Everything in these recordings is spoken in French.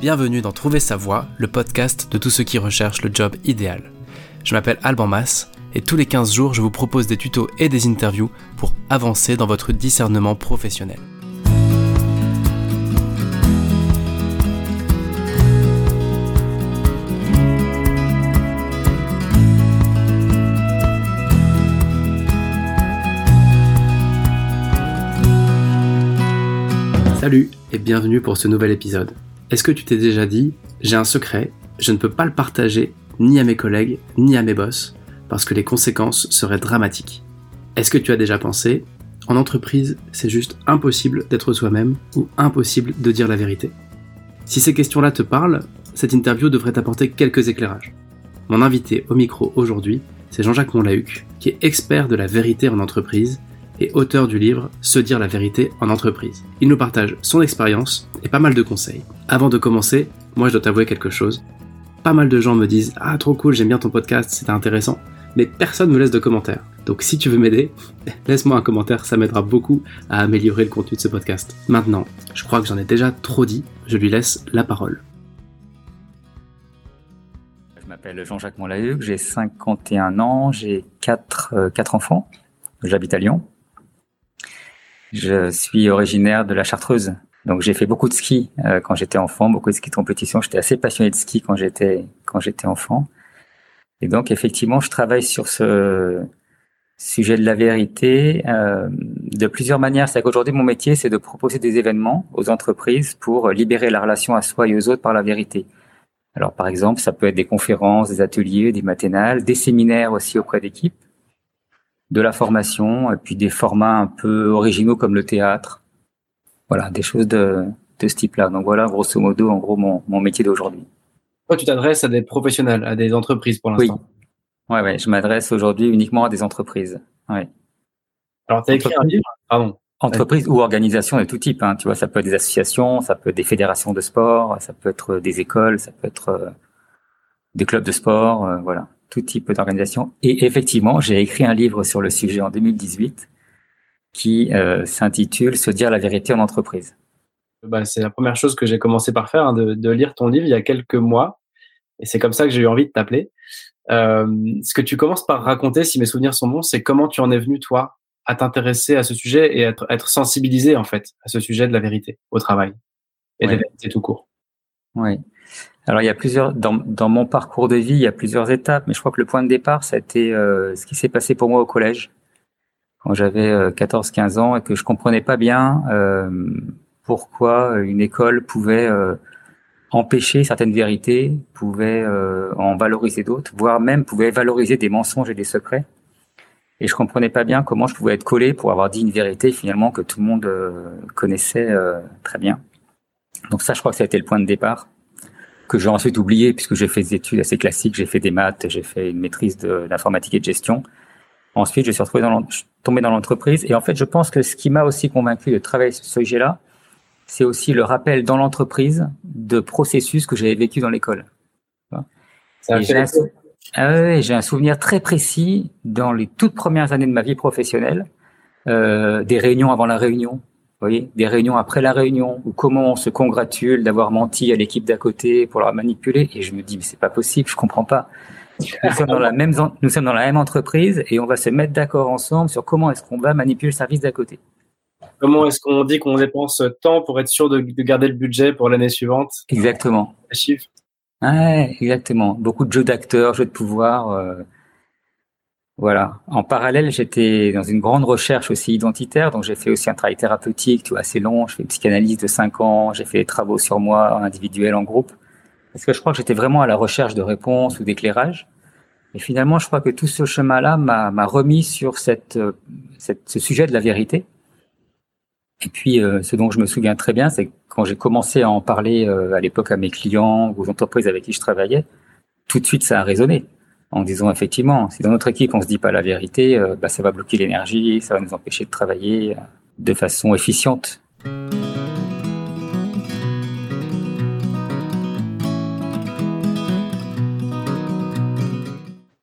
Bienvenue dans Trouver sa voie, le podcast de tous ceux qui recherchent le job idéal. Je m'appelle Alban Mas et tous les 15 jours, je vous propose des tutos et des interviews pour avancer dans votre discernement professionnel. Salut et bienvenue pour ce nouvel épisode. Est-ce que tu t'es déjà dit, j'ai un secret, je ne peux pas le partager ni à mes collègues, ni à mes boss, parce que les conséquences seraient dramatiques Est-ce que tu as déjà pensé, en entreprise, c'est juste impossible d'être soi-même ou impossible de dire la vérité? Si ces questions-là te parlent, cette interview devrait t'apporter quelques éclairages. Mon invité au micro aujourd'hui, c'est Jean-Jacques Monlahuc, qui est expert de la vérité en entreprise et auteur du livre Se dire la vérité en entreprise. Il nous partage son expérience et pas mal de conseils. Avant de commencer, moi je dois t'avouer quelque chose. Pas mal de gens me disent Ah trop cool, j'aime bien ton podcast, c'était intéressant, mais personne me laisse de commentaires. Donc si tu veux m'aider, laisse-moi un commentaire, ça m'aidera beaucoup à améliorer le contenu de ce podcast. Maintenant, je crois que j'en ai déjà trop dit, je lui laisse la parole. Je m'appelle Jean-Jacques Monlahuc, j'ai 51 ans, j'ai 4, 4 euh, enfants, j'habite à Lyon. Je suis originaire de la Chartreuse. Donc j'ai fait beaucoup de ski euh, quand j'étais enfant, beaucoup de ski de compétition. J'étais assez passionné de ski quand j'étais quand j'étais enfant. Et donc effectivement, je travaille sur ce sujet de la vérité euh, de plusieurs manières. C'est qu'aujourd'hui mon métier, c'est de proposer des événements aux entreprises pour libérer la relation à soi et aux autres par la vérité. Alors par exemple, ça peut être des conférences, des ateliers, des matinales, des séminaires aussi auprès d'équipes de la formation, et puis des formats un peu originaux comme le théâtre. Voilà, des choses de, de ce type-là. Donc voilà, grosso modo, en gros, mon, mon métier d'aujourd'hui. Toi, tu t'adresses à des professionnels, à des entreprises pour l'instant. Oui. Ouais, ouais, je m'adresse aujourd'hui uniquement à des entreprises. Ouais. Alors, tu as écrit un livre Pardon. Entreprises ou organisations de tout type. Hein. Tu vois, ça peut être des associations, ça peut être des fédérations de sport, ça peut être des écoles, ça peut être euh, des clubs de sport, euh, voilà tout type d'organisation. Et effectivement, j'ai écrit un livre sur le sujet en 2018 qui euh, s'intitule Se dire la vérité en entreprise. Bah, c'est la première chose que j'ai commencé par faire, hein, de, de, lire ton livre il y a quelques mois. Et c'est comme ça que j'ai eu envie de t'appeler. Euh, ce que tu commences par raconter, si mes souvenirs sont bons, c'est comment tu en es venu, toi, à t'intéresser à ce sujet et être, être sensibilisé, en fait, à ce sujet de la vérité au travail et de la vérité tout court. Oui. Alors il y a plusieurs dans, dans, mon parcours de vie, il y a plusieurs étapes, mais je crois que le point de départ, ça a été euh, ce qui s'est passé pour moi au collège quand j'avais 14-15 euh, ans et que je comprenais pas bien euh, pourquoi une école pouvait euh, empêcher certaines vérités, pouvait en valoriser d'autres, voire même pouvait valoriser des mensonges et des secrets. Et je comprenais pas bien comment je pouvais être collé pour avoir dit une vérité finalement que tout le monde connaissait très bien. Donc ça, je crois que ça a été le point de départ que j'ai ensuite oublié puisque j'ai fait des études assez classiques, j'ai fait des maths, j'ai fait une maîtrise de l'informatique et de gestion. Ensuite, je suis retrouvé dans tombé dans l'entreprise. Et en fait, je pense que ce qui m'a aussi convaincu de travailler sur ce sujet-là, c'est aussi le rappel dans l'entreprise de processus que j'avais vécu dans l'école. J'ai un, ah un, souvenir très précis dans les toutes premières années de ma vie professionnelle, euh, des réunions avant la réunion, voyez, des réunions après la réunion, ou comment on se congratule d'avoir menti à l'équipe d'à côté pour leur manipuler. Et je me dis, mais c'est pas possible, je comprends pas. Nous sommes dans la même, nous sommes dans la même entreprise et on va se mettre d'accord ensemble sur comment est-ce qu'on va manipuler le service d'à côté. Comment est-ce qu'on dit qu'on dépense tant pour être sûr de, garder le budget pour l'année suivante? Exactement. Les chiffres? Ouais, exactement. Beaucoup de jeux d'acteurs, jeux de pouvoir. Euh, voilà. En parallèle, j'étais dans une grande recherche aussi identitaire, donc j'ai fait aussi un travail thérapeutique, tu vois, assez long. Je fais une psychanalyse de cinq ans, j'ai fait des travaux sur moi, en individuel, en groupe. Parce que je crois que j'étais vraiment à la recherche de réponses ou d'éclairage. Et finalement, je crois que tout ce chemin-là m'a remis sur cette, cette, ce sujet de la vérité. Et puis, euh, ce dont je me souviens très bien, c'est quand j'ai commencé à en parler euh, à l'époque à mes clients aux entreprises avec qui je travaillais, tout de suite, ça a résonné en disant effectivement, si dans notre équipe on se dit pas la vérité, euh, bah, ça va bloquer l'énergie, ça va nous empêcher de travailler euh, de façon efficiente.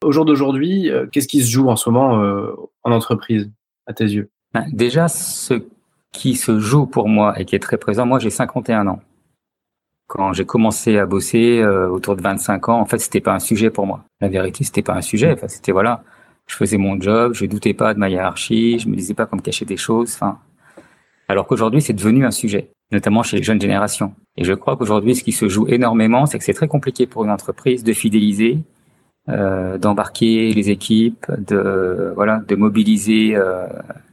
Au jour d'aujourd'hui, euh, qu'est-ce qui se joue en ce moment en entreprise, à tes yeux? Ben, Déjà, ce qui se joue pour moi et qui est très présent, moi j'ai 51 ans. Quand j'ai commencé à bosser euh, autour de 25 ans, en fait, c'était pas un sujet pour moi. La vérité, c'était pas un sujet. Enfin, c'était voilà, je faisais mon job, je doutais pas de ma hiérarchie, je me disais pas comme cacher des choses. Enfin, alors qu'aujourd'hui, c'est devenu un sujet, notamment chez les jeunes générations. Et je crois qu'aujourd'hui, ce qui se joue énormément, c'est que c'est très compliqué pour une entreprise de fidéliser, euh, d'embarquer les équipes, de voilà, de mobiliser euh,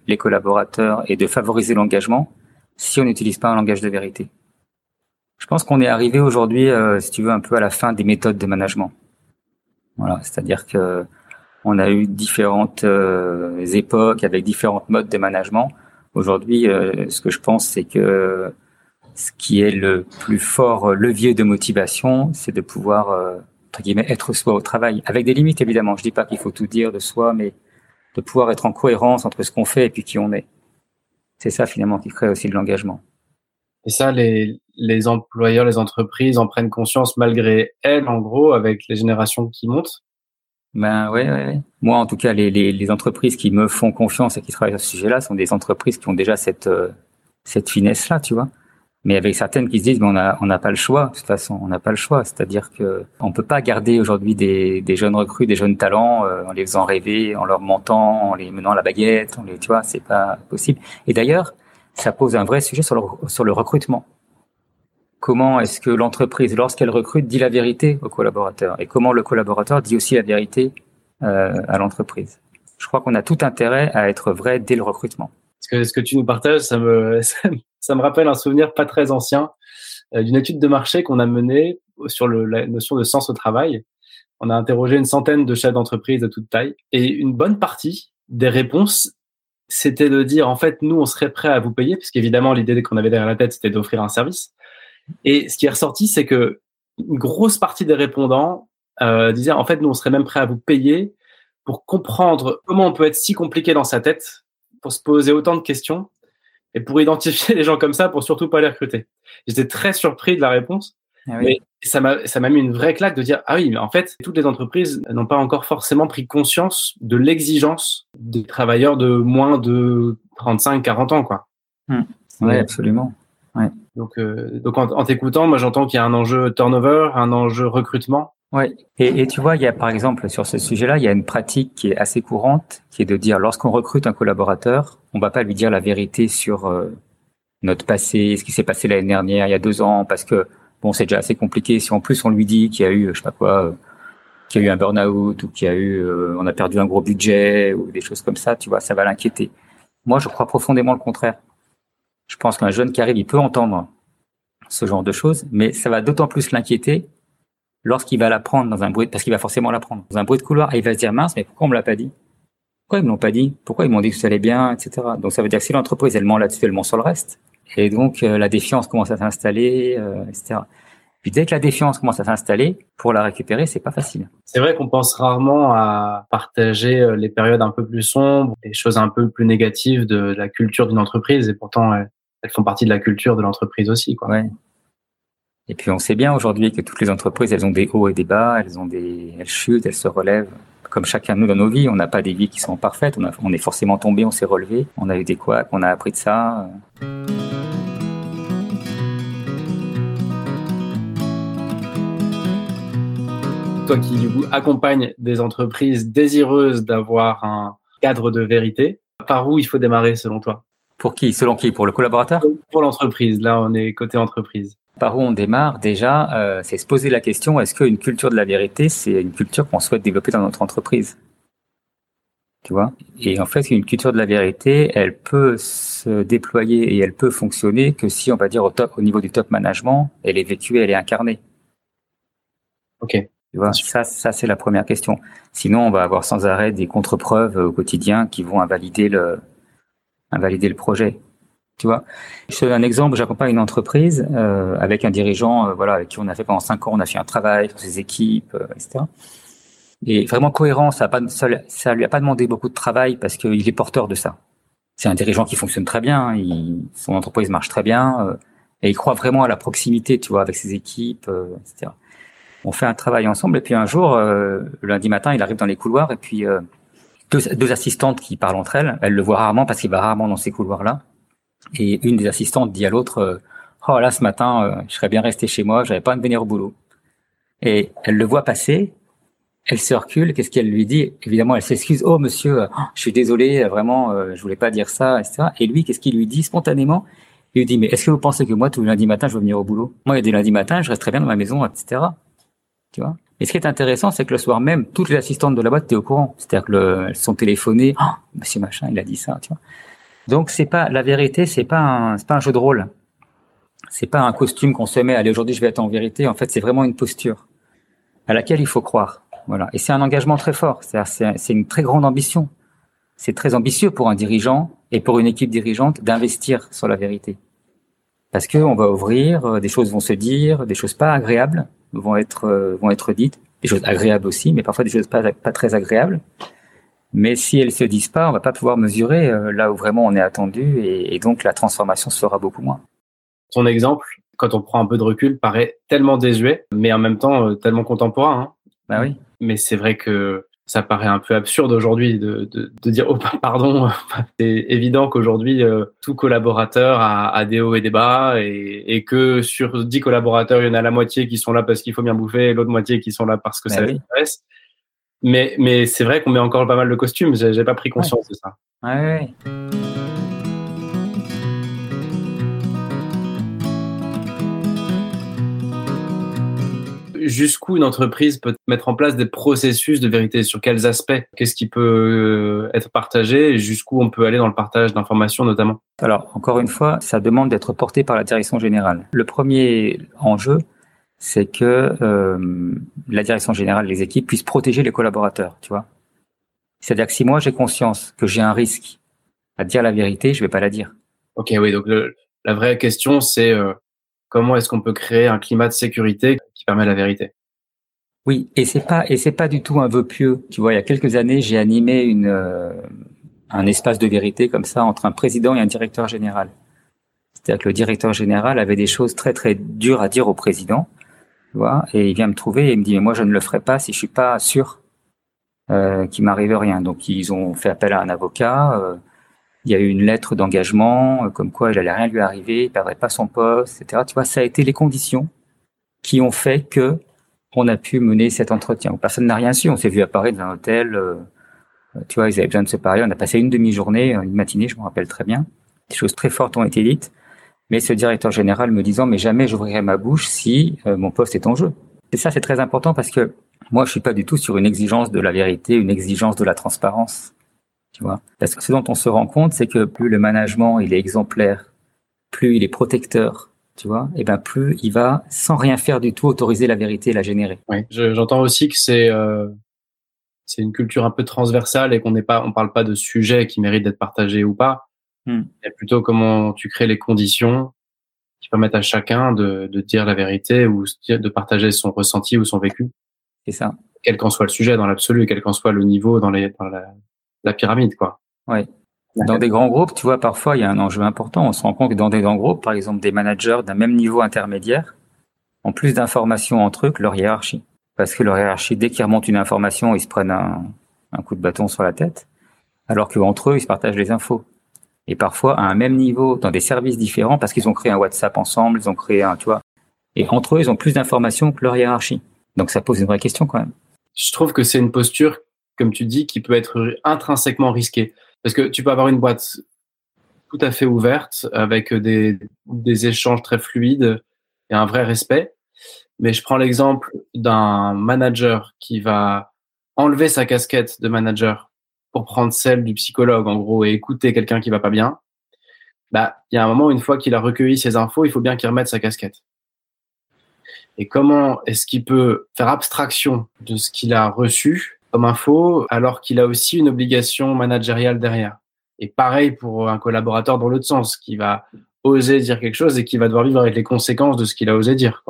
les collaborateurs et de favoriser l'engagement si on n'utilise pas un langage de vérité. Je pense qu'on est arrivé aujourd'hui, euh, si tu veux, un peu à la fin des méthodes de management. Voilà, c'est-à-dire que on a eu différentes euh, époques avec différentes modes de management. Aujourd'hui, euh, ce que je pense, c'est que ce qui est le plus fort levier de motivation, c'est de pouvoir entre guillemets être soi au travail, avec des limites évidemment. Je dis pas qu'il faut tout dire de soi, mais de pouvoir être en cohérence entre ce qu'on fait et puis qui on est. C'est ça finalement qui crée aussi de l'engagement. Et ça, les, les employeurs, les entreprises en prennent conscience malgré elles, en gros, avec les générations qui montent Ben ouais, ouais, Moi, en tout cas, les, les, les, entreprises qui me font confiance et qui travaillent sur ce sujet-là sont des entreprises qui ont déjà cette, euh, cette finesse-là, tu vois. Mais avec certaines qui se disent, mais on n'a on pas le choix, de toute façon, on n'a pas le choix. C'est-à-dire que on peut pas garder aujourd'hui des, des jeunes recrues, des jeunes talents, euh, en les faisant rêver, en leur mentant, en les menant à la baguette, on les, tu vois, c'est pas possible. Et d'ailleurs, ça pose un vrai sujet sur le, sur le recrutement. Comment est-ce que l'entreprise, lorsqu'elle recrute, dit la vérité au collaborateur et comment le collaborateur dit aussi la vérité euh, à l'entreprise? Je crois qu'on a tout intérêt à être vrai dès le recrutement. Ce que, ce que tu nous partages, ça me, ça, me rappelle un souvenir pas très ancien euh, d'une étude de marché qu'on a menée sur le, la notion de sens au travail. On a interrogé une centaine de chefs d'entreprise de toute taille et une bonne partie des réponses c'était de dire en fait nous on serait prêt à vous payer parce qu'évidemment l'idée qu'on avait derrière la tête c'était d'offrir un service. Et ce qui est ressorti c'est que une grosse partie des répondants euh, disaient en fait nous on serait même prêt à vous payer pour comprendre comment on peut être si compliqué dans sa tête pour se poser autant de questions et pour identifier les gens comme ça pour surtout pas les recruter. J'étais très surpris de la réponse ah mais ça m'a ça m'a mis une vraie claque de dire ah oui mais en fait toutes les entreprises n'ont pas encore forcément pris conscience de l'exigence des travailleurs de moins de 35 40 ans quoi. Mmh. Oui, absolument. Ouais. Donc euh, donc en, en t'écoutant moi j'entends qu'il y a un enjeu turnover, un enjeu recrutement. Ouais. Et, et tu vois, il y a par exemple sur ce sujet-là, il y a une pratique qui est assez courante, qui est de dire lorsqu'on recrute un collaborateur, on va pas lui dire la vérité sur euh, notre passé, ce qui s'est passé l'année dernière, il y a deux ans, parce que bon, c'est déjà assez compliqué. Si en plus on lui dit qu'il y a eu, je sais pas quoi, euh, qu'il y a eu un burn-out ou qu'il y a eu, euh, on a perdu un gros budget ou des choses comme ça, tu vois, ça va l'inquiéter. Moi, je crois profondément le contraire. Je pense qu'un jeune qui arrive, il peut entendre ce genre de choses, mais ça va d'autant plus l'inquiéter lorsqu'il va l'apprendre dans un bruit, parce qu'il va forcément l'apprendre dans un bruit de couloir et il va se dire mince, mais pourquoi on me l'a pas dit? Pourquoi ils me l'ont pas dit? Pourquoi ils m'ont dit que ça allait bien, etc. Donc ça veut dire que si l'entreprise elle ment là-dessus, elle ment sur le reste. Et donc euh, la défiance commence à s'installer, euh, etc. Puis dès que la défiance commence à s'installer, pour la récupérer, c'est pas facile. C'est vrai qu'on pense rarement à partager euh, les périodes un peu plus sombres, les choses un peu plus négatives de la culture d'une entreprise, et pourtant elles font partie de la culture de l'entreprise aussi. Quoi. Ouais. Et puis on sait bien aujourd'hui que toutes les entreprises, elles ont des hauts et des bas, elles ont des, elles chutent, elles se relèvent. Comme chacun de nous dans nos vies, on n'a pas des vies qui sont parfaites. On, a, on est forcément tombé, on s'est relevé, on a eu des couacs, on a appris de ça. Toi qui du coup accompagne des entreprises désireuses d'avoir un cadre de vérité, par où il faut démarrer selon toi? Pour qui? Selon qui? Pour le collaborateur? Pour l'entreprise. Là, on est côté entreprise. Par où on démarre? Déjà, euh, c'est se poser la question est-ce qu'une culture de la vérité, c'est une culture qu'on souhaite développer dans notre entreprise? Tu vois? Et en fait, une culture de la vérité, elle peut se déployer et elle peut fonctionner que si on va dire au top, au niveau du top management, elle est vécue, elle est incarnée. Ok. Tu vois, ça, ça c'est la première question. Sinon, on va avoir sans arrêt des contre-preuves au quotidien qui vont invalider le, invalider le projet. Tu vois, je te donne un exemple. J'accompagne une entreprise euh, avec un dirigeant, euh, voilà, avec qui on a fait pendant cinq ans, on a fait un travail sur ses équipes, euh, etc. Et vraiment cohérent, ça, a pas, ça, ça, lui a pas demandé beaucoup de travail parce qu'il est porteur de ça. C'est un dirigeant qui fonctionne très bien, il, son entreprise marche très bien euh, et il croit vraiment à la proximité, tu vois, avec ses équipes, euh, etc on fait un travail ensemble. Et puis un jour, euh, lundi matin, il arrive dans les couloirs et puis euh, deux, deux, assistantes qui parlent entre elles. Elle le voit rarement parce qu'il va rarement dans ces couloirs-là. Et une des assistantes dit à l'autre, oh là ce matin, je serais bien resté chez moi, j'avais pas à venir au boulot. Et elle le voit passer, elle se recule, qu'est-ce qu'elle lui dit? Évidemment, elle s'excuse. Oh monsieur, je suis désolé, vraiment, je voulais pas dire ça, etc. Et lui, qu'est-ce qu'il lui dit spontanément? Il lui dit mais est-ce que vous pensez que moi tous les lundis matin je vais venir au boulot? Moi, il y a des lundis matin, je reste très bien dans ma maison, etc. Tu vois et ce qui est intéressant, c'est que le soir même, toutes les assistantes de la boîte étaient au courant. C'est-à-dire qu'elles sont téléphonées. Oh, monsieur machin, il a dit ça, tu vois. Donc c'est pas la vérité, c'est pas un, c'est pas un jeu de rôle. C'est pas un costume qu'on se met. Allez, aujourd'hui, je vais être en vérité. En fait, c'est vraiment une posture à laquelle il faut croire. Voilà. Et c'est un engagement très fort. C'est, c'est une très grande ambition. C'est très ambitieux pour un dirigeant et pour une équipe dirigeante d'investir sur la vérité. Parce que on va ouvrir, euh, des choses vont se dire, des choses pas agréables vont être euh, vont être dites, des choses agréables aussi, mais parfois des choses pas pas très agréables. Mais si elles se disent pas, on va pas pouvoir mesurer euh, là où vraiment on est attendu, et, donc la transformation sera beaucoup moins. Ton exemple, quand on prend un peu de recul, paraît tellement désuet, mais en même temps euh, tellement contemporain. Hein. Bah oui. Mais c'est vrai que ça paraît un peu absurde aujourd'hui de, de, de, dire oh pardon c'est évident qu'aujourd'hui euh, tout collaborateur a, a, des hauts et des bas et, et, que sur 10 collaborateurs il y en a la moitié qui sont là parce qu'il faut bien bouffer et l'autre moitié qui sont là parce que bah ça les intéresse. Mais mais c'est vrai qu'on met encore pas mal de costumes. J'ai pas pris conscience de ça. Ouais. Jusqu'où une entreprise peut mettre en place des processus de vérité Sur quels aspects Qu'est-ce qui peut euh, être partagé et jusqu'où on peut aller dans le partage d'informations notamment? Alors, encore une fois, ça demande d'être porté par la direction générale. Le premier enjeu, c'est que euh, la direction générale, les équipes puissent protéger les collaborateurs, tu vois. C'est-à-dire que si moi j'ai conscience que j'ai un risque à dire la vérité, je vais pas la dire. Ok, oui. Donc la vraie question, c'est euh, comment est-ce qu'on peut créer un climat de sécurité qui permet la vérité? Oui, et c'est pas et c'est pas du tout un vœu pieux. Tu vois, il y a quelques années, j'ai animé une euh, un espace de vérité comme ça entre un président et un directeur général. C'est-à-dire que le directeur général avait des choses très très dures à dire au président, tu vois, et il vient me trouver et il me dit mais moi je ne le ferai pas si je suis pas sûr euh, qu'il m'arrive rien. Donc ils ont fait appel à un avocat. Euh, il y a eu une lettre d'engagement, euh, comme quoi il allait rien lui arriver, il perdrait pas son poste, etc. Tu vois, ça a été les conditions qui ont fait que on a pu mener cet entretien. Personne n'a rien su. On s'est vu apparaître dans un hôtel. Euh, tu vois, ils avaient besoin de se parler. On a passé une demi-journée, une matinée, je me rappelle très bien. Des choses très fortes ont été dites. Mais ce directeur général me disant, mais jamais j'ouvrirai ma bouche si euh, mon poste est en jeu. Et ça, c'est très important parce que moi, je suis pas du tout sur une exigence de la vérité, une exigence de la transparence. Tu vois, parce que ce dont on se rend compte, c'est que plus le management il est exemplaire, plus il est protecteur, tu vois, et ben plus il va sans rien faire du tout autoriser la vérité et la générer. Oui, j'entends aussi que c'est euh, c'est une culture un peu transversale et qu'on n'est pas, on parle pas de sujets qui méritent d'être partagés ou pas, hmm. mais plutôt comment tu crées les conditions qui permettent à chacun de, de dire la vérité ou de partager son ressenti ou son vécu. C'est ça. Quel qu'en soit le sujet dans l'absolu, quel qu'en soit le niveau dans, les, dans la, la pyramide, quoi. Ouais. Dans des grands groupes, tu vois, parfois, il y a un enjeu important. On se rend compte que dans des grands groupes, par exemple, des managers d'un même niveau intermédiaire ont plus d'informations entre eux que leur hiérarchie. Parce que leur hiérarchie, dès qu'ils remontent une information, ils se prennent un, un coup de bâton sur la tête. Alors qu'entre eux, ils se partagent les infos. Et parfois, à un même niveau, dans des services différents, parce qu'ils ont créé un WhatsApp ensemble, ils ont créé un, tu vois. Et entre eux, ils ont plus d'informations que leur hiérarchie. Donc ça pose une vraie question quand même. Je trouve que c'est une posture, comme tu dis, qui peut être intrinsèquement risquée. Parce que tu peux avoir une boîte tout à fait ouverte, avec des, des échanges très fluides et un vrai respect. Mais je prends l'exemple d'un manager qui va enlever sa casquette de manager pour prendre celle du psychologue, en gros, et écouter quelqu'un qui va pas bien. Bah, il y a un moment, une fois qu'il a recueilli ses infos, il faut bien qu'il remette sa casquette. Et comment est-ce qu'il peut faire abstraction de ce qu'il a reçu comme info, alors qu'il a aussi une obligation managériale derrière. Et pareil pour un collaborateur dans l'autre sens, qui va oser dire quelque chose et qui va devoir vivre avec les conséquences de ce qu'il a osé dire.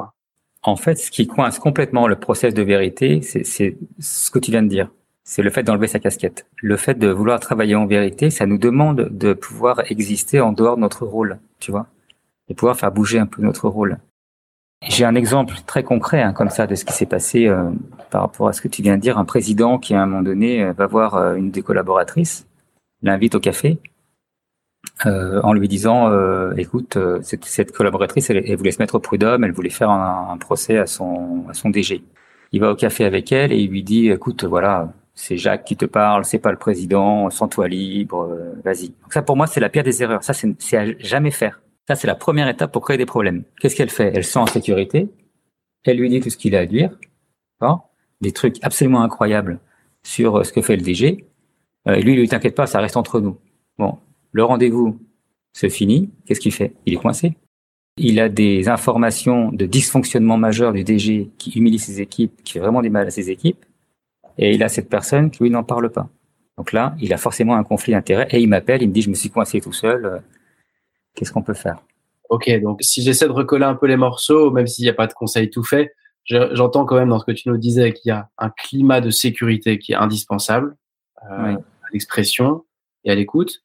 En fait, ce qui coince complètement le process de vérité, c'est ce que tu viens de dire. C'est le fait d'enlever sa casquette. Le fait de vouloir travailler en vérité, ça nous demande de pouvoir exister en dehors de notre rôle, tu vois, et pouvoir faire bouger un peu notre rôle. J'ai un exemple très concret hein, comme ça de ce qui s'est passé euh, par rapport à ce que tu viens de dire. Un président qui à un moment donné euh, va voir euh, une des collaboratrices, l'invite au café euh, en lui disant, euh, écoute, cette, cette, collaboratrice, elle, voulait se mettre au prud'homme, elle voulait faire un, procès à son, à son DG. Il va au café avec elle et il lui dit, écoute, voilà, c'est Jacques qui te parle, c'est pas le président, sens-toi libre, vas-y. Donc ça, pour moi, c'est la pire des erreurs. Ça, c'est à jamais faire. Ça, c'est la première étape pour créer des problèmes. Qu'est-ce qu'elle fait? Elle sent en sécurité. Elle lui dit tout ce qu'il a à dire. Des trucs absolument incroyables sur ce que fait le DG. Euh, lui, lui, t'inquiète pas, ça reste entre nous. Bon, le rendez-vous se finit. Qu'est-ce qu'il fait? Il est coincé. Il a des informations de dysfonctionnement majeur du DG qui humilie ses équipes, qui fait vraiment du mal à ses équipes. Et il a cette personne qui, lui, n'en parle pas. Donc là, il a forcément un conflit d'intérêt et il m'appelle, il me dit, je me suis coincé tout seul. Qu'est-ce qu'on peut faire? Ok, donc si j'essaie de recoller un peu les morceaux, même s'il n'y a pas de conseil tout fait, j'entends quand même dans ce que tu nous disais qu'il y a un climat de sécurité qui est indispensable euh, à l'expression et à l'écoute,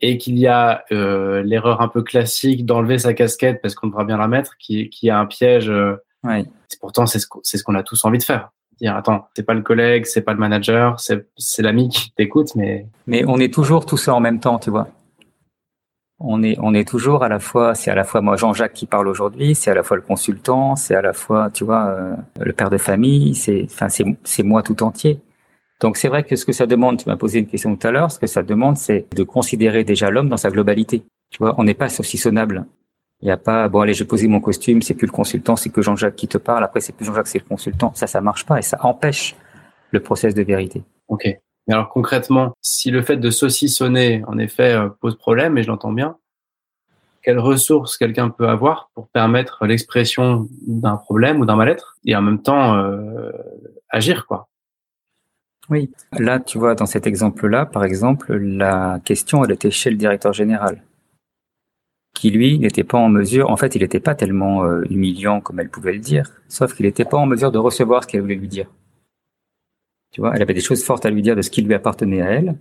et qu'il y a euh, l'erreur un peu classique d'enlever sa casquette parce qu'on devra bien la mettre, qui, qui est un piège. Euh, ouais. Pourtant, c'est ce qu'on a tous envie de faire. Dire attends, c'est pas le collègue, c'est pas le manager, c'est l'ami qui t'écoute, mais. Mais on est toujours tout ça en même temps, tu vois on est, on est toujours à la fois, c'est à la fois moi Jean-Jacques qui parle aujourd'hui, c'est à la fois le consultant, c'est à la fois, tu vois, euh, le père de famille, c'est, enfin, c'est, c'est moi tout entier. Donc c'est vrai que ce que ça demande, tu m'as posé une question tout à l'heure, ce que ça demande, c'est de considérer déjà l'homme dans sa globalité. Tu vois, on n'est pas saucissonnable. Il n'y a pas, bon allez, j'ai posé mon costume, c'est plus le consultant, c'est que Jean-Jacques qui te parle, après c'est plus Jean-Jacques, c'est le consultant. Ça, ça marche pas et ça empêche le process de vérité. Ok. Mais alors concrètement, si le fait de saucissonner, en effet, euh, pose problème, et je l'entends bien, quelles ressources quelqu'un peut avoir pour permettre l'expression d'un problème ou d'un mal-être et en même temps euh, agir, quoi? Oui, là, tu vois, dans cet exemple-là, par exemple, la question, elle était chez le directeur général, qui lui n'était pas en mesure, en fait, il n'était pas tellement euh, humiliant comme elle pouvait le dire, sauf qu'il n'était pas en mesure de recevoir ce qu'elle voulait lui dire. Tu vois, elle avait des choses fortes à lui dire de ce qui lui appartenait à elle.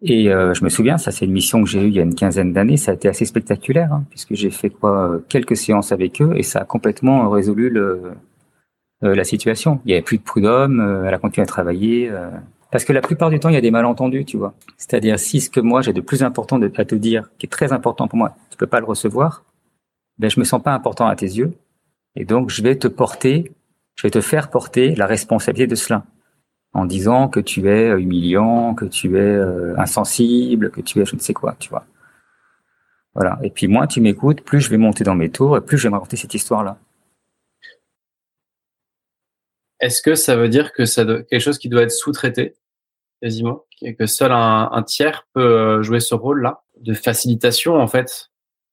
Et euh, je me souviens, ça c'est une mission que j'ai eue il y a une quinzaine d'années, ça a été assez spectaculaire, hein, puisque j'ai fait quoi quelques séances avec eux et ça a complètement résolu le, euh, la situation. Il y avait plus de prud'homme, euh, elle a continué à travailler. parce que la plupart du temps, il y a des malentendus, tu vois. C'est-à-dire, si ce que moi j'ai de plus important à te dire, qui est très important pour moi, tu peux pas le recevoir, ben je me sens pas important à tes yeux, et donc je vais te porter, je vais te faire porter la responsabilité de cela en disant que tu es euh, humiliant, que tu es euh, insensible, que tu es je ne sais quoi, tu vois. Voilà. Et puis moins tu m'écoutes, plus je vais monter dans mes tours et plus je vais me raconter cette histoire-là. Est-ce que ça veut dire que c'est quelque chose qui doit être sous-traité quasiment, et que seul un, tiers peut euh, jouer ce rôle-là de facilitation en fait?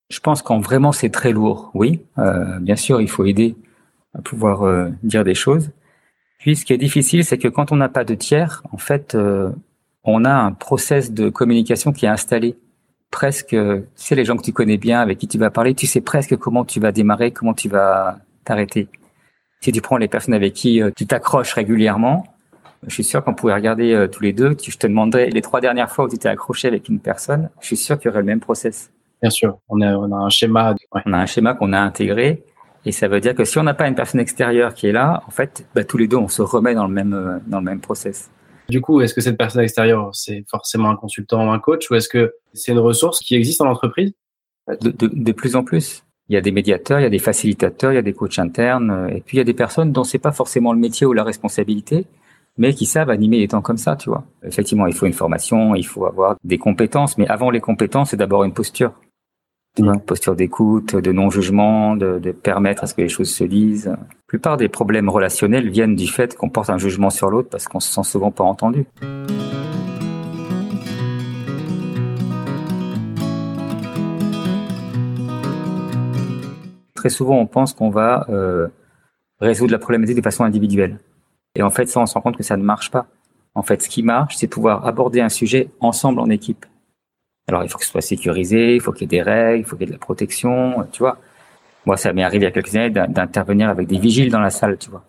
Je pense qu'en vraiment c'est très lourd. Oui, bien sûr, il faut aider à pouvoir dire des choses. Puis ce qui est difficile, c'est que quand on n'a pas de tiers, en fait, euh, on a un process de communication qui est installé. Presque, tu sais, les gens que tu connais bien, avec qui tu vas parler, tu sais presque comment tu vas démarrer, comment tu vas t'arrêter. Si tu prends les personnes avec qui euh, tu t'accroches régulièrement, je suis sûr qu'on pourrait regarder euh, tous les deux. Je te demanderais les trois dernières fois où tu t'es accroché avec une personne, je suis sûr qu'il y aurait le même process. Bien sûr, on a, on a un schéma. On a un schéma qu'on a intégré et ça veut dire que si on n'a pas une personne extérieure qui est là, en fait, bah, tous les deux, on se remet dans le même, euh, dans le même process. Du coup, est-ce que cette personne extérieure, c'est forcément un consultant ou un coach, ou est-ce que c'est une ressource qui existe en entreprise? De, de, de, plus en plus. Il y a des médiateurs, il y a des facilitateurs, il y a des coachs internes, euh, et puis il y a des personnes dont c'est pas forcément le métier ou la responsabilité, mais qui savent animer les temps comme ça, tu vois. Effectivement, il faut une formation, il faut avoir des compétences, mais avant les compétences, c'est d'abord une posture. Posture d'écoute, de non-jugement, de, de, permettre à ce que les choses se disent. La plupart des problèmes relationnels viennent du fait qu'on porte un jugement sur l'autre parce qu'on se sent souvent pas entendu. Très souvent, on pense qu'on va euh, résoudre la problématique de façon individuelle. Et en fait, ça, on se rend compte que ça ne marche pas. En fait, ce qui marche, c'est pouvoir aborder un sujet ensemble en équipe. Alors, il faut que ce soit sécurisé, il faut qu'il y ait des règles, il faut qu'il y ait de la protection, tu vois. Moi, ça m'est arrivé il y a quelques années d'intervenir avec des vigiles dans la salle, tu vois.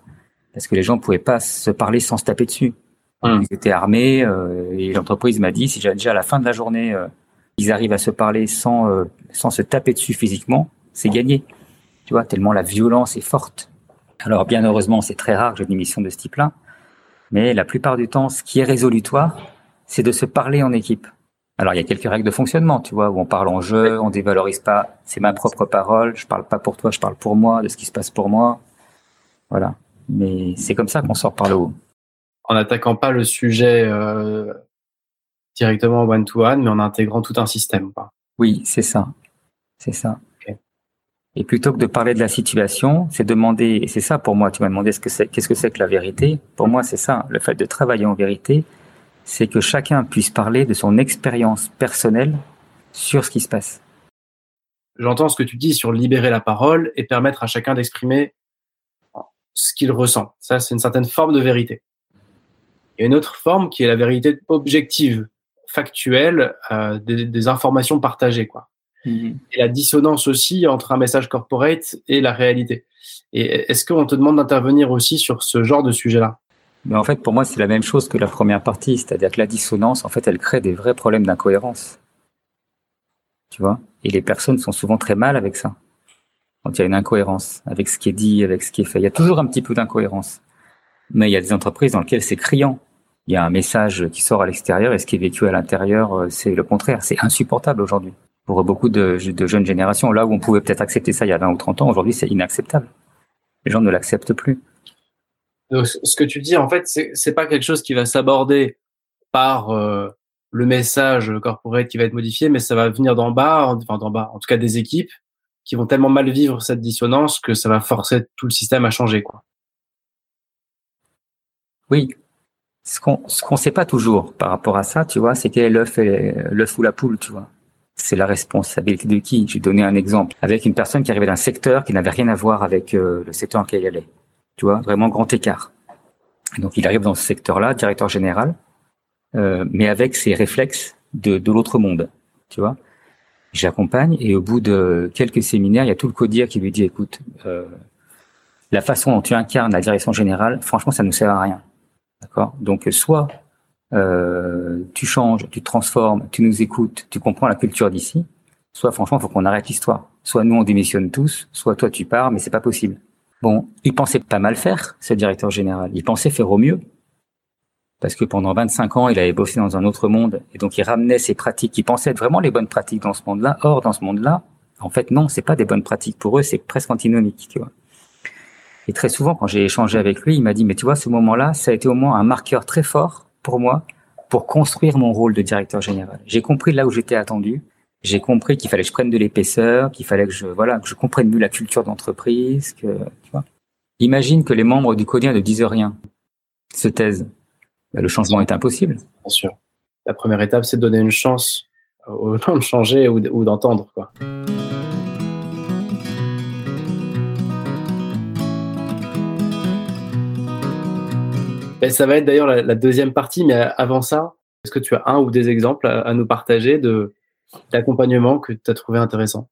Parce que les gens ne pouvaient pas se parler sans se taper dessus. Hum. Ils étaient armés euh, et l'entreprise m'a dit, si déjà à la fin de la journée, euh, ils arrivent à se parler sans, euh, sans se taper dessus physiquement, c'est gagné. Tu vois, tellement la violence est forte. Alors, bien heureusement, c'est très rare que j'ai une émission de ce type-là. Mais la plupart du temps, ce qui est résolutoire, c'est de se parler en équipe Alors il y a quelques règles de fonctionnement, tu vois, où on parle en jeu, on dévalorise pas, c'est ma propre parole, je parle pas pour toi, je parle pour moi, de ce qui se passe pour moi. Voilà. Mais c'est comme ça qu'on sort par le haut. En n'attaquant pas le sujet euh, directement one-to-one, mais en intégrant tout un système. Quoi. Oui, c'est ça. C'est ça. Et plutôt que de parler de la situation, c'est demander, et c'est ça pour moi, tu m'as demandé ce que c'est, qu'est-ce que c'est que la vérité. Pour moi, c'est ça. Le fait de travailler en vérité, c'est que chacun puisse parler de son expérience personnelle sur ce qui se passe. J'entends ce que tu dis sur libérer la parole et permettre à chacun d'exprimer ce qu'il ressent. Ça, c'est une certaine forme de vérité. Il y a une autre forme qui est la vérité objective, factuelle, euh, des, des, informations partagées, quoi. Mm-hmm. Et la dissonance aussi entre un message corporate et la réalité. Et est-ce qu'on te demande d'intervenir aussi sur ce genre de sujet-là? Mais en fait, pour moi, c'est la même chose que la première partie, c'est-à-dire que la dissonance, en fait, elle crée des vrais problèmes d'incohérence. Tu vois? Et les personnes sont souvent très mal avec ça. Quand il y a une incohérence avec ce qui est dit, avec ce qui est fait, il y a toujours un petit peu d'incohérence. Mais il y a des entreprises dans lesquelles c'est criant. Il y a un message qui sort à l'extérieur et ce qui est vécu à l'intérieur, euh, c'est le contraire. C'est insupportable aujourd'hui pour beaucoup de, jeunes générations. Là où on pouvait peut-être accepter ça il y a 20 ou 30 ans, aujourd'hui c'est inacceptable. Les gens ne l'acceptent plus. Donc, ce que tu dis, en fait, c'est pas quelque chose qui va s'aborder par euh, le message corporate qui va être modifié, mais ça va venir d'en bas, enfin d'en bas, en tout cas des équipes qui vont tellement mal vivre cette dissonance que ça va forcer tout le système à changer, quoi. Oui. Ce qu'on ce qu'on sait pas toujours par rapport à ça, tu vois, c'est quel est l'œuf l'œuf ou la poule, tu vois c'est la responsabilité de qui? J'ai donné un exemple avec une personne qui arrivait d'un secteur qui n'avait rien à voir avec euh, le secteur en lequel il allait. Tu vois, vraiment grand écart. donc il arrive dans ce secteur-là, directeur général, euh, mais avec ses réflexes de, de l'autre monde. Tu vois, j'accompagne et au bout de quelques séminaires, il y a tout le codir qui lui dit écoute, euh, la façon dont tu incarnes la direction générale, franchement, ça ne sert à rien. D'accord? Donc soit euh, tu changes, tu transformes, tu nous écoutes, tu comprends la culture d'ici. Soit franchement, faut qu'on arrête l'histoire. Soit nous on démissionne tous, soit toi tu pars, mais c'est pas possible. Bon, il pensait pas mal faire, ce directeur général. Il pensait faire au mieux. Parce que pendant 25 ans, il avait bossé dans un autre monde. Et donc, il ramenait ses pratiques. Il pensait être vraiment les bonnes pratiques dans ce monde-là. Or, dans ce monde-là, en fait, non, c'est pas des bonnes pratiques. Pour eux, c'est presque antinomique, tu vois. Et très souvent, quand j'ai échangé avec lui, il m'a dit, mais tu vois, ce moment-là, ça a été au moins un marqueur très fort pour moi pour construire mon rôle de directeur général. J'ai compris là où j'étais attendu. J'ai compris qu'il fallait que je prenne de l'épaisseur, qu'il fallait que je voilà que je comprenne mieux la culture d'entreprise. Que tu vois. Imagine que les membres du Codien ne disent rien, se taisent. Ben, le changement est impossible. Bien sûr. La première étape, c'est de donner une chance aux gens de changer ou d'entendre. Ben, ça va être d'ailleurs la, deuxième partie, mais avant ça, est-ce que tu as un ou des exemples à, nous partager de d'accompagnement que tu as trouvé intéressant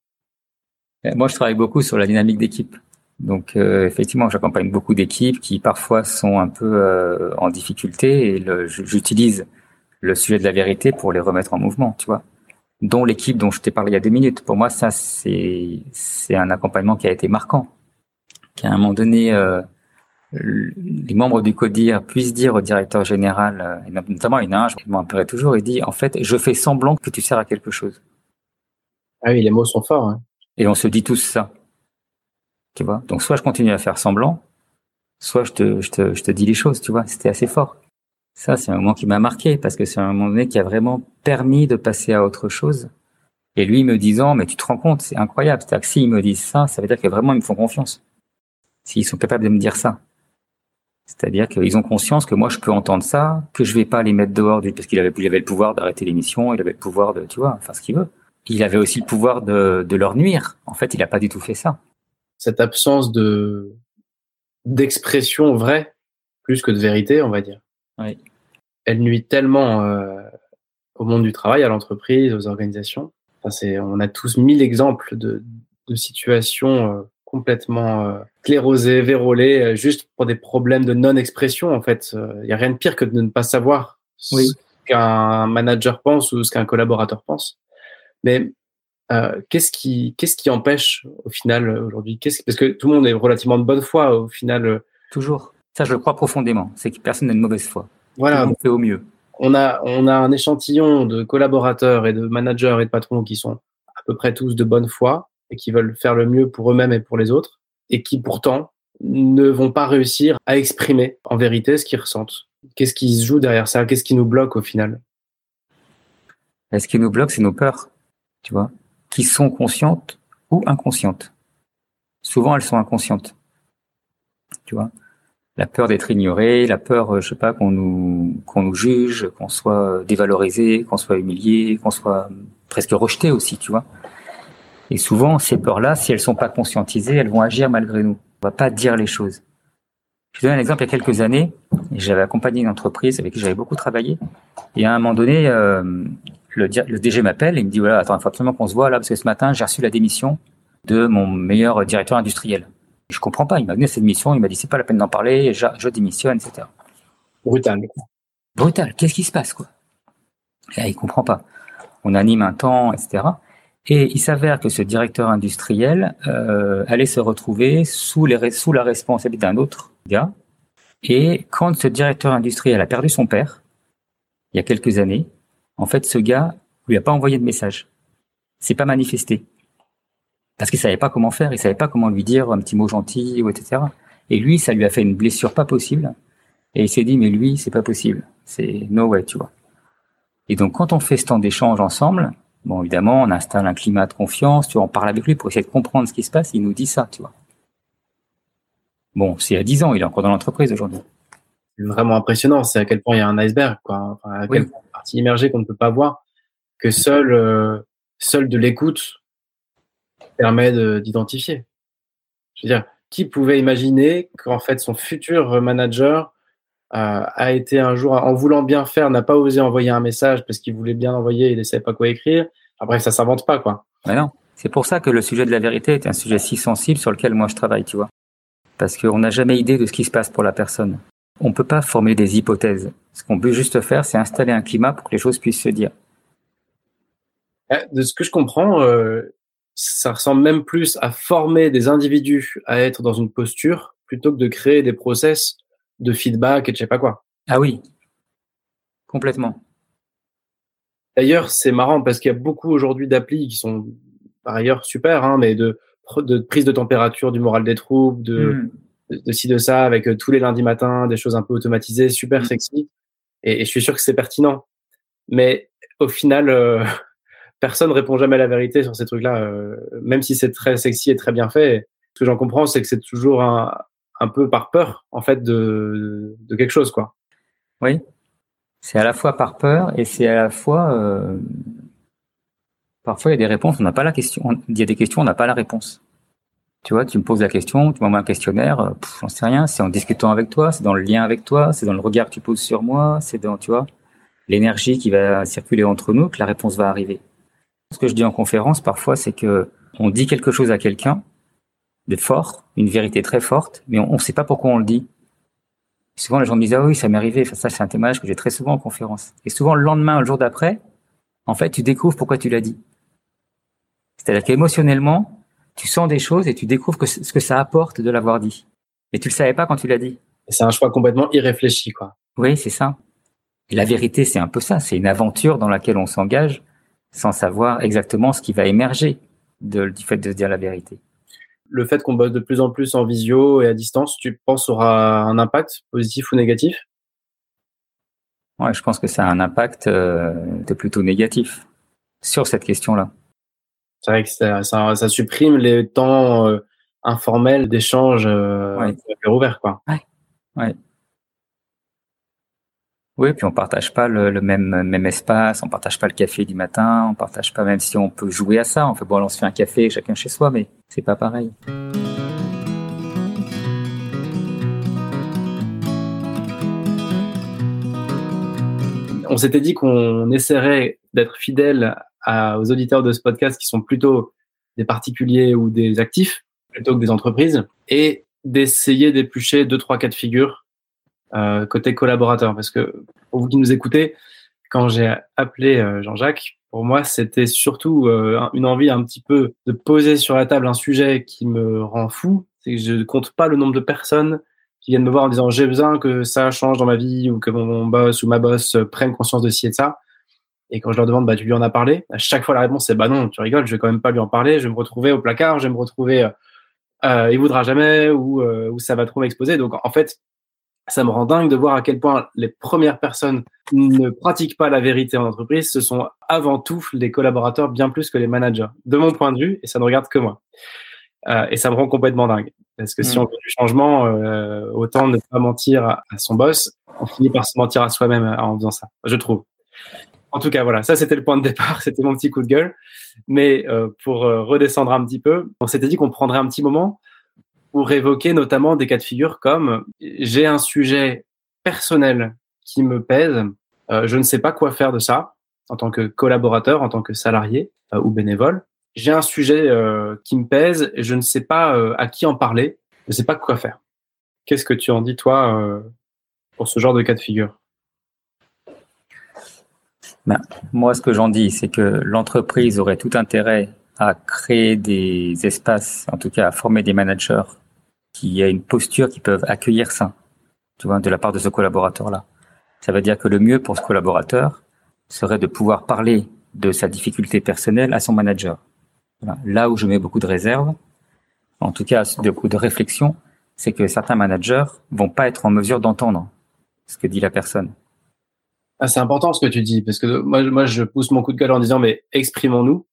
euh, Moi, je travaille beaucoup sur la dynamique d'équipe. Donc, euh, effectivement, j'accompagne beaucoup d'équipes qui parfois sont un peu euh, en difficulté et j'utilise le sujet de la vérité pour les remettre en mouvement, tu vois. Dont l'équipe dont je t'ai parlé il y a deux minutes. Pour moi, ça, c'est c'est un accompagnement qui a été marquant. Qui à un moment donné les membres du CODIR puissent dire au directeur général, euh, notamment une âge, je m'en toujours, il dit, en fait, je fais semblant que tu sers à quelque chose. Ah oui, les mots sont forts. Hein. Et on se dit tous ça. Tu vois? Donc, soit je continue à faire semblant, soit je te, je te, je te dis les choses, tu vois. C'était assez fort. Ça, c'est un moment qui m'a marqué parce que c'est un moment donné qui a vraiment permis de passer à autre chose. Et lui me disant, mais tu te rends compte, c'est incroyable. C'est-à-dire que s'ils me disent ça, ça veut dire que vraiment ils me font confiance. S'ils sont capables de me dire ça. C'est-à-dire qu'ils ont conscience que moi je peux entendre ça, que je vais pas les mettre dehors parce qu'il avait, il avait le pouvoir d'arrêter l'émission, il avait le pouvoir de, tu vois, faire ce qu'il veut. Il avait aussi le pouvoir de, de leur nuire. En fait, il n'a pas du tout fait ça. Cette absence de d'expression vraie, plus que de vérité, on va dire. Oui. Elle nuit tellement euh, au monde du travail, à l'entreprise, aux organisations. Enfin, c'est, on a tous mille exemples de, de situations euh, complètement euh, clérosé, vérolé, euh, juste pour des problèmes de non-expression. En fait, il euh, n'y a rien de pire que de ne pas savoir ce qu'un manager pense ou ce qu'un collaborateur pense. Mais qu'est-ce qui, qu'est-ce qui empêche au final aujourd'hui? Qu'est-ce parce que tout le monde est relativement de bonne foi au final. Toujours. Ça, je le crois profondément. C'est que personne n'a de mauvaise foi. Voilà. On fait au mieux. on a, on a un échantillon de collaborateurs et de managers et de patrons qui sont à peu près tous de bonne foi et qui veulent faire le mieux pour eux-mêmes et pour les autres et qui pourtant ne vont pas réussir à exprimer en vérité ce qu'ils ressentent. Qu'est-ce qui se joue derrière ça? Qu'est-ce qui nous bloque au final? Ce qui nous bloque, c'est nos peurs, tu vois, qui sont conscientes ou inconscientes. Souvent, elles sont inconscientes, tu vois la peur d'être ignoré, la peur, euh, je sais pas, qu'on nous qu'on nous juge, qu'on soit dévalorisé, qu'on soit humilié, qu'on soit presque rejeté aussi, tu vois. Et souvent, ces peurs-là, si elles sont pas conscientisées, elles vont agir malgré nous. On va pas dire les choses. Je donne un exemple. Il y a quelques années, j'avais accompagné une entreprise avec qui j'avais beaucoup travaillé. Et à un moment donné, euh, le, le, DG m'appelle et il me dit voilà, attends, il faut absolument qu'on se voit là parce que ce matin, j'ai reçu la démission de mon meilleur directeur industriel. Je comprends pas. Il m'a donné cette mission. Il m'a dit c'est pas la peine d'en parler. Je, je, démissionne, etc. Brutal. Brutal. Qu'est-ce qui se passe, quoi? Et là, il comprend pas. On anime un temps, etc. Et il s'avère que ce directeur industriel euh, allait se retrouver sous, les, sous la responsabilité d'un autre gars. Et quand ce directeur industriel a perdu son père, il y a quelques années, en fait, ce gars lui a pas envoyé de message. C'est pas manifesté parce qu'il savait pas comment faire, il savait pas comment lui dire un petit mot gentil ou etc. Et lui, ça lui a fait une blessure pas possible. Et il s'est dit, mais lui, c'est pas possible. C'est no way, tu vois. Et donc, quand on fait ce temps d'échange ensemble, bon, évidemment, on installe un climat de confiance, tu vois, on parle avec lui pour essayer de comprendre ce qui se passe, il nous dit ça, tu vois. Bon, c'est à 10 ans, il est encore dans l'entreprise aujourd'hui. C'est vraiment impressionnant, c'est à quel point il y a un iceberg, quoi. Enfin, à quel point une partie immergée qu'on ne peut pas voir, que seul, euh, seul de l'écoute permet d'identifier. Je veux dire, qui pouvait imaginer qu'en fait son futur manager a été un jour, en voulant bien faire, n'a pas osé envoyer un message parce qu'il voulait bien envoyer, il ne savait pas quoi écrire. Après, ça s'invente pas, quoi. Mais non. C'est pour ça que le sujet de la vérité est un sujet si sensible sur lequel moi je travaille, tu vois. Parce qu'on n'a jamais idée de ce qui se passe pour la personne. On ne peut pas former des hypothèses. Ce qu'on peut juste faire, c'est installer un climat pour que les choses puissent se dire. Euh, de ce que je comprends, euh, ça ressemble même plus à former des individus à être dans une posture plutôt que de créer des process de feedback et je sais pas quoi. Ah oui, complètement. D'ailleurs, c'est marrant parce qu'il y a beaucoup aujourd'hui d'applis qui sont par ailleurs super, hein, mais de, de prise de température du moral des troupes, de, hmm. de, ci, de ça, avec euh, tous les lundis matins, des choses un peu automatisées, super hmm. sexy. Et, je suis sûr que c'est pertinent. Mais au final, euh, personne répond jamais à la vérité sur ces trucs-là, euh, même si c'est très sexy et très bien fait. Ce que j'en comprends, c'est que c'est toujours un, un, peu par peur, en fait, de, quelque chose, quoi. Oui, c'est à la fois par peur et c'est à la fois. Euh, parfois, il y a des réponses, on n'a pas la question. Il y a des questions, on n'a pas la réponse. Tu vois, tu me poses la question, tu m'envoies un questionnaire, euh, j'en sais rien. C'est en discutant avec toi, c'est dans le lien avec toi, c'est dans le regard que tu poses sur moi, c'est dans, tu vois, l'énergie qui va circuler entre nous que la réponse va arriver. Ce que je dis en conférence parfois, c'est que on dit quelque chose à quelqu'un de fort, une vérité très forte, mais on ne sait pas pourquoi on le dit. souvent, les gens me disent ah oui, ça m'est arrivé. Enfin, ça, c'est un témoignage que j'ai très souvent en conférence. Et souvent, le lendemain, le jour d'après, en fait, tu découvres pourquoi tu l'as dit. C'est-à-dire qu'émotionnellement, tu sens des choses et tu découvres que ce que ça apporte de l'avoir dit. Et tu le savais pas quand tu l'as dit. C'est un choix complètement irréfléchi, quoi. Oui, c'est ça. Et la vérité, c'est un peu ça. C'est une aventure dans laquelle on s'engage sans savoir exactement ce qui va émerger de, du fait de se dire la vérité. Le fait qu'on bosse de plus en plus en visio et à distance, tu penses aura un impact positif ou négatif? Ouais, je pense que ça a un impact euh, de plutôt négatif sur cette question-là. C'est vrai que ça, ça, ça, supprime les temps euh, informels d'échange euh, ouais. ouvert, quoi. Ouais. ouais. Oui, puis on partage pas le, même même espace, on partage pas le café du matin, on partage pas même si on peut jouer à ça. On fait bon, on se fait un café chacun chez soi, mais c'est pas pareil. On s'était dit qu'on essaierait d'être fidèle aux auditeurs de ce podcast qui sont plutôt des particuliers ou des actifs plutôt que des entreprises et d'essayer d'éplucher deux trois cas de figure euh, côté collaborateur. Parce que pour vous qui nous écoutez, quand j'ai appelé euh, Jean-Jacques, pour moi, c'était surtout euh, une envie un petit peu de poser sur la table un sujet qui me rend fou. C'est que je ne compte pas le nombre de personnes qui viennent me voir en disant j'ai besoin que ça change dans ma vie ou que mon boss ou ma boss prenne conscience de ci et de ça. Et quand je leur demande, bah, tu lui en as parlé À chaque fois, la réponse c'est bah non, tu rigoles, je vais quand même pas lui en parler. Je vais me retrouver au placard, je vais me retrouver, euh, euh il voudra jamais ou, euh, ou ça va trop m'exposer. Donc en fait, ça me rend dingue de voir à quel point les premières personnes ne pratiquent pas la vérité en entreprise. Ce sont avant tout les collaborateurs bien plus que les managers, de mon point de vue, et ça ne regarde que moi. Euh, et ça me rend complètement dingue. Parce que si mm. on veut du changement, euh, autant ne pas mentir à, son boss, on finit par se mentir à soi-même en faisant ça, je trouve. En tout cas, voilà, ça c'était le point de départ, c'était mon petit coup de gueule. Mais euh, pour euh, redescendre un petit peu, on s'était dit qu'on prendrait un petit moment pour évoquer notamment des cas de figure comme j'ai un sujet personnel qui me pèse, euh, je ne sais pas quoi faire de ça en tant que collaborateur, en tant que salarié ou bénévole. J'ai un sujet qui me pèse je ne sais pas à qui en parler, je ne sais pas quoi faire. Qu'est-ce que tu en dis toi pour ce genre de cas de figure? Ben, moi, ce que j'en dis, c'est que l'entreprise aurait tout intérêt à créer des espaces, en tout cas à former des managers qui aient une posture qui peuvent accueillir ça, tu vois, de la part de ce collaborateur-là. Ça veut dire que le mieux pour ce collaborateur serait de pouvoir parler de sa difficulté personnelle à son manager. Là où je mets beaucoup de réserves, en tout cas beaucoup de réflexion, c'est que certains managers vont pas être en mesure d'entendre ce que dit la personne. Ah, c'est important ce que tu dis, parce que moi, moi, je pousse mon coup de gueule en disant, mais exprimons-nous.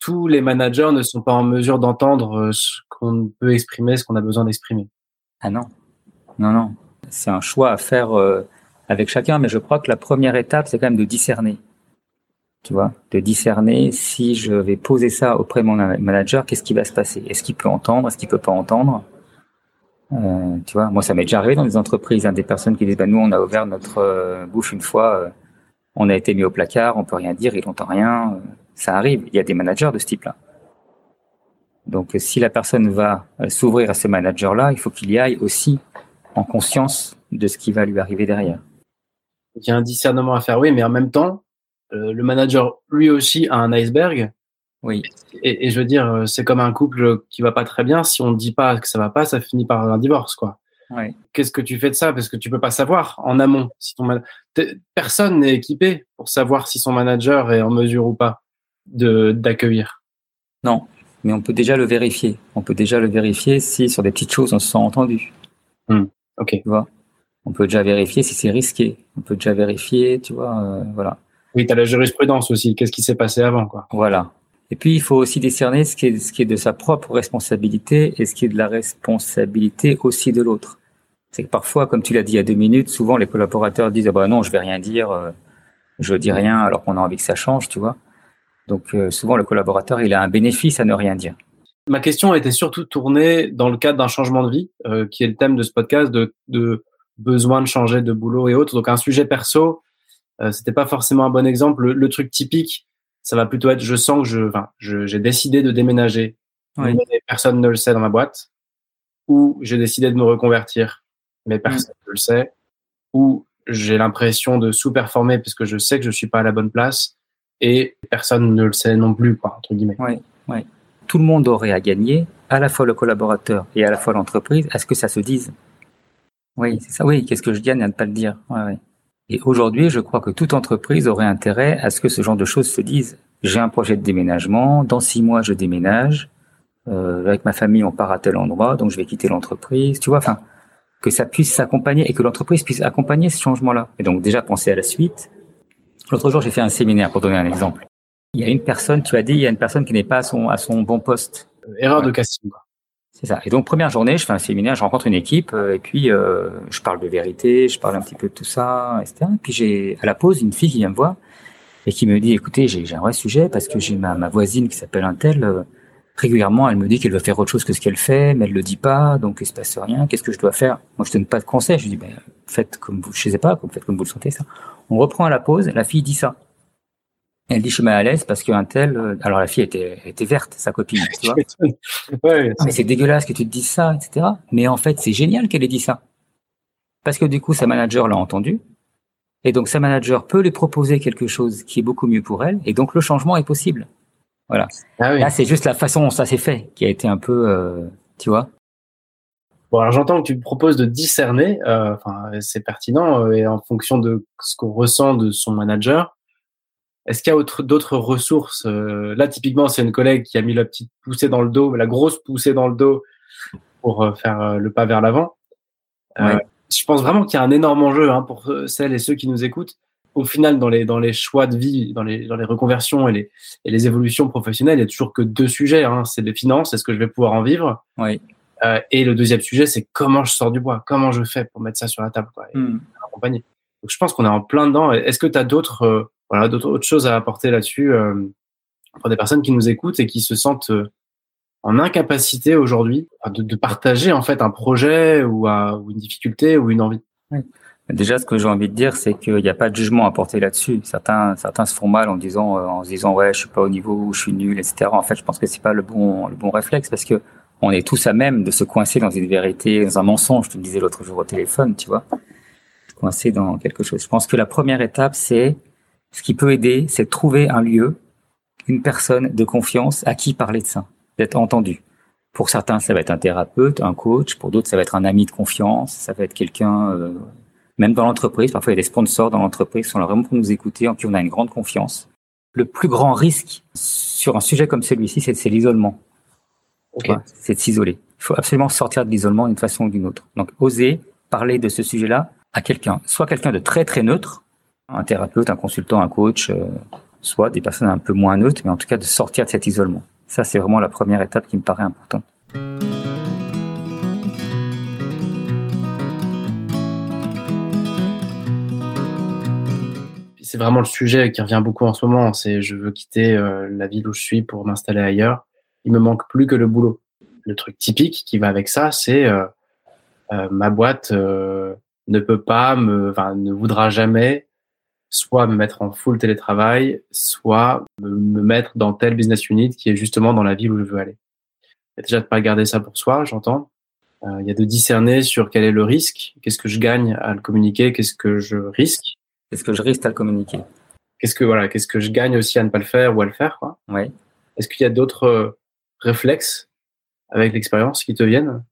Tous les managers ne sont pas en mesure d'entendre euh, ce qu'on peut exprimer, ce qu'on a besoin d'exprimer. Ah non, non, non. C'est un choix à faire euh, avec chacun, mais je crois que la première étape, c'est quand même de discerner. Tu vois, de discerner si je vais poser ça auprès de mon manager, qu'est-ce qui va se passer? Est-ce qu'il peut entendre? Est-ce qu'il peut pas entendre? Euh, tu vois, moi, ça m'est déjà arrivé dans des entreprises, hein, des personnes qui disent, bah, nous, on a ouvert notre bouche une fois, on a été mis au placard, on peut rien dire, il n'entend rien. Ça arrive. Il y a des managers de ce type-là. Donc, si la personne va s'ouvrir à ce manager-là, il faut qu'il y aille aussi en conscience de ce qui va lui arriver derrière. Il y a un discernement à faire, oui, mais en même temps, le manager, lui aussi, a un iceberg oui. Et, je veux dire, euh, c'est comme un couple qui va pas très bien. Si on ne dit pas que ça va pas, ça finit par un divorce, quoi. Oui. Qu'est-ce que tu fais de ça? Parce que tu peux pas savoir en amont. Si ton personne n'est équipé pour savoir si son manager est en mesure ou pas d'accueillir. Non, mais on peut déjà le vérifier. On peut déjà le vérifier si sur des petites choses on se sent entendu. Hmm. Ok. Tu vois? On peut déjà vérifier si c'est risqué. On peut déjà vérifier, tu vois, euh, voilà. Oui, tu as la jurisprudence aussi. Qu'est-ce qui s'est passé avant, quoi? Voilà. Et puis, il faut aussi discerner ce qui est, ce qui est de sa propre responsabilité et ce qui est de la responsabilité aussi de l'autre. C'est que parfois, comme tu l'as dit il y a deux minutes, souvent les collaborateurs disent ah bah non, je vais rien dire, euh, je dis rien alors qu'on a envie que ça change, tu vois. Donc euh, souvent le collaborateur il a un bénéfice à ne rien dire. Ma question était surtout tournée dans le cadre d'un changement de vie, euh, qui est le thème de ce podcast, de, de, besoin de changer de boulot et autres. Donc un sujet perso, euh, c'était pas forcément un bon exemple. le truc typique, ça va plutôt être je sens que je, enfin, j'ai décidé de déménager, mais personne ne le sait dans ma boîte, ou j'ai décidé de me reconvertir, mais personne ne le sait, ou j'ai l'impression de sous-performer parce que je sais que je suis pas à la bonne place et personne ne le sait non plus, quoi, entre guillemets. Oui, oui. Tout le monde aurait à gagner, à la fois le collaborateur et à la fois l'entreprise, à ce que ça se dise. Oui, c'est ça. Oui, qu'est-ce que je gagne à ne pas le dire? Ouais, ouais. Et aujourd'hui, je crois que toute entreprise aurait intérêt à ce que ce genre de choses se disent. J'ai un projet de déménagement, dans six mois, je déménage. Euh, avec ma famille, on part à tel endroit, donc je vais quitter l'entreprise. Tu vois, enfin, que ça puisse s'accompagner et que l'entreprise puisse accompagner ce changement-là. Et donc déjà penser à la suite. L'autre jour, j'ai fait un séminaire pour donner un exemple. Il y a une personne, tu as dit, il y a une personne qui n'est pas à son, à son bon poste. Erreur de casting. C'est ça. Et donc première journée, je fais un séminaire, je rencontre une équipe euh, et puis euh, je parle de vérité, je parle un petit peu de tout ça, etc. Et puis j'ai à la pause une fille qui vient me voir et qui me dit écoutez, j'ai un vrai sujet parce que j'ai ma, ma voisine qui s'appelle un tel. Euh, régulièrement, elle me dit qu'elle veut faire autre chose que ce qu'elle fait, mais elle le dit pas, donc il se passe rien. Qu'est-ce que je dois faire? Moi, je donne pas de conseils. Je dis ben, faites comme vous, je sais pas, faites comme vous le sentez ça. On reprend à la pause. La fille dit ça. Elle dit je suis mal à l'aise parce qu'un tel, euh, alors la fille était, était verte, sa copine, tu vois. ouais, mais c'est dégueulasse que tu te dises ça, etc. Mais en fait, c'est génial qu'elle ait dit ça. Parce que du coup, sa manager l'a entendu. Et donc, sa manager peut lui proposer quelque chose qui est beaucoup mieux pour elle. Et donc, le changement est possible. Voilà. Ah Là, c'est juste la façon dont ça s'est fait qui a été un peu, euh, tu vois. Bon, alors j'entends que tu proposes de discerner, euh, enfin, c'est pertinent, euh, et en fonction de ce qu'on ressent de son manager. Est-ce qu'il y a d'autres ressources euh, Là, typiquement, c'est une collègue qui a mis la petite poussée dans le dos, la grosse poussée dans le dos pour faire le pas vers l'avant. Je pense vraiment qu'il y a un énorme enjeu hein, pour celles et ceux qui nous écoutent. Au final, dans les, dans les choix de vie, dans les, dans les reconversions et les, et les évolutions professionnelles, il y a toujours que deux sujets. Hein. C'est les finances, est-ce que je vais pouvoir en vivre? Oui. Euh, et le deuxième sujet, c'est comment je sors du bois, comment je fais pour mettre ça sur la table, quoi, et hmm. accompagner. Donc, je pense qu'on est en plein dedans. Est-ce que tu as d'autres, euh, voilà, d'autres autres choses à apporter là-dessus euh, pour des personnes qui nous écoutent et qui se sentent en incapacité aujourd'hui de, de, partager en fait un projet ou, à, ou une difficulté ou une envie? Oui. Déjà, ce que j'ai envie de dire, c'est qu'il n'y a pas de jugement à porter là-dessus. Certains, certains se font mal en disant, en se disant, ouais, je suis pas au niveau, je suis nul, etc. En fait, je pense que c'est pas le bon, le bon réflexe parce que on est tous à même de se coincer dans une vérité, dans un mensonge. Je te le disais l'autre jour au téléphone, tu vois, coincer dans quelque chose. Je pense que la première étape, c'est ce qui peut aider, c'est de trouver un lieu, une personne de confiance à qui parler de ça, d'être entendu. Pour certains, ça va être un thérapeute, un coach. Pour d'autres, ça va être un ami de confiance. Ça va être quelqu'un, euh, même dans l'entreprise. Parfois, il y a des sponsors dans l'entreprise qui sont là vraiment pour nous écouter, en qui on a une grande confiance. Le plus grand risque sur un sujet comme celui-ci, c'est l'isolement. C'est de s'isoler. Il faut absolument sortir de l'isolement d'une façon ou d'une autre. Donc, oser parler de ce sujet-là à quelqu'un, soit quelqu'un de très très neutre, un thérapeute, un consultant, un coach, euh, soit des personnes un peu moins neutres, mais en tout cas de sortir de cet isolement. Ça, c'est vraiment la première étape qui me paraît importante. C'est vraiment le sujet qui revient beaucoup en ce moment. C'est je veux quitter euh, la ville où je suis pour m'installer ailleurs il me manque plus que le boulot. Le truc typique qui va avec ça, c'est euh, euh, ma boîte euh, ne peut pas me, ne voudra jamais soit me mettre en full télétravail, soit me, mettre dans tel business unit qui est justement dans la ville où je veux aller. Il y a déjà de pas garder ça pour soi, j'entends. il y a de discerner sur quel est le risque, qu'est-ce que je gagne à le communiquer, qu'est-ce que je risque. Qu'est-ce que je risque à le communiquer? Qu'est-ce que voilà, qu'est-ce que je gagne aussi à ne pas le faire ou à le faire quoi. Oui. Est-ce qu'il y a d'autres réflexes avec l'expérience qui te viennent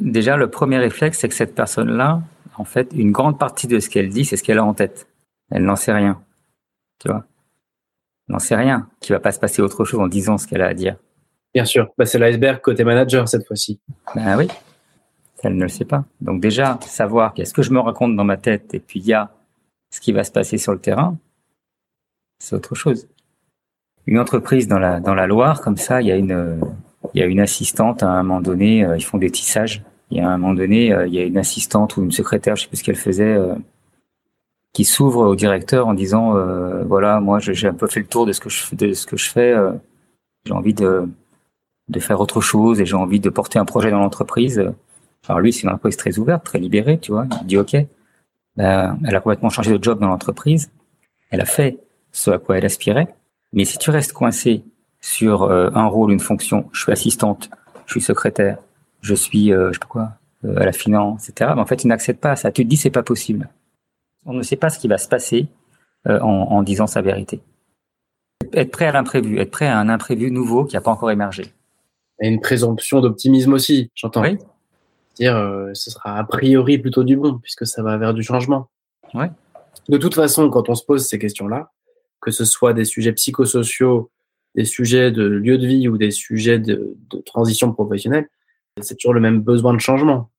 Déjà, le premier réflexe, c'est que cette personne-là, en fait, une grande partie de ce qu'elle dit, c'est ce qu'elle a en tête. Elle n'en sait rien. Tu vois? Elle n'en sait rien. Qui va pas se passer autre chose en disant ce qu'elle a à dire. Bien sûr. Bah, c'est l'iceberg côté manager cette fois-ci. Ben oui. Elle ne le sait pas. Donc déjà, savoir qu'est-ce que je me raconte dans ma tête et puis il y a ce qui va se passer sur le terrain, c'est autre chose une entreprise dans la Loire comme ça, il y a une assistante à un moment donné, euh, ils font des tissages. Il y a un moment donné, euh, il y a une assistante ou une secrétaire, je sais plus ce qu'elle faisait, euh, qui s'ouvre au directeur en disant voilà, moi j'ai un peu fait le tour de ce que je fais, j'ai envie de faire autre chose et j'ai envie de porter un projet dans l'entreprise. Alors lui, c'est une entreprise très ouverte, très libérée, tu vois. Il dit OK. Elle a complètement changé de job dans l'entreprise. Elle a fait ce à quoi elle aspirait. Mais si tu restes coincé sur euh, un rôle, une fonction, je suis assistante, je suis secrétaire, je suis, euh, je sais pas quoi, euh, à la finance, etc. Mais en fait, tu n'accèdes pas à ça. Tu te dis c'est pas possible. On ne sait pas ce qui va se passer en, en, disant sa vérité. Être prêt à l'imprévu, être prêt à un imprévu nouveau qui n'a pas encore émergé. Et une présomption d'optimisme aussi, j'entends. Oui. Dire, ce sera a priori plutôt du bon puisque ça va vers du changement. Oui. De toute façon, quand on se pose ces questions-là, que ce soit des sujets psychosociaux, des sujets de lieu de vie ou des sujets de, transition professionnelle, c'est toujours le même besoin de changement.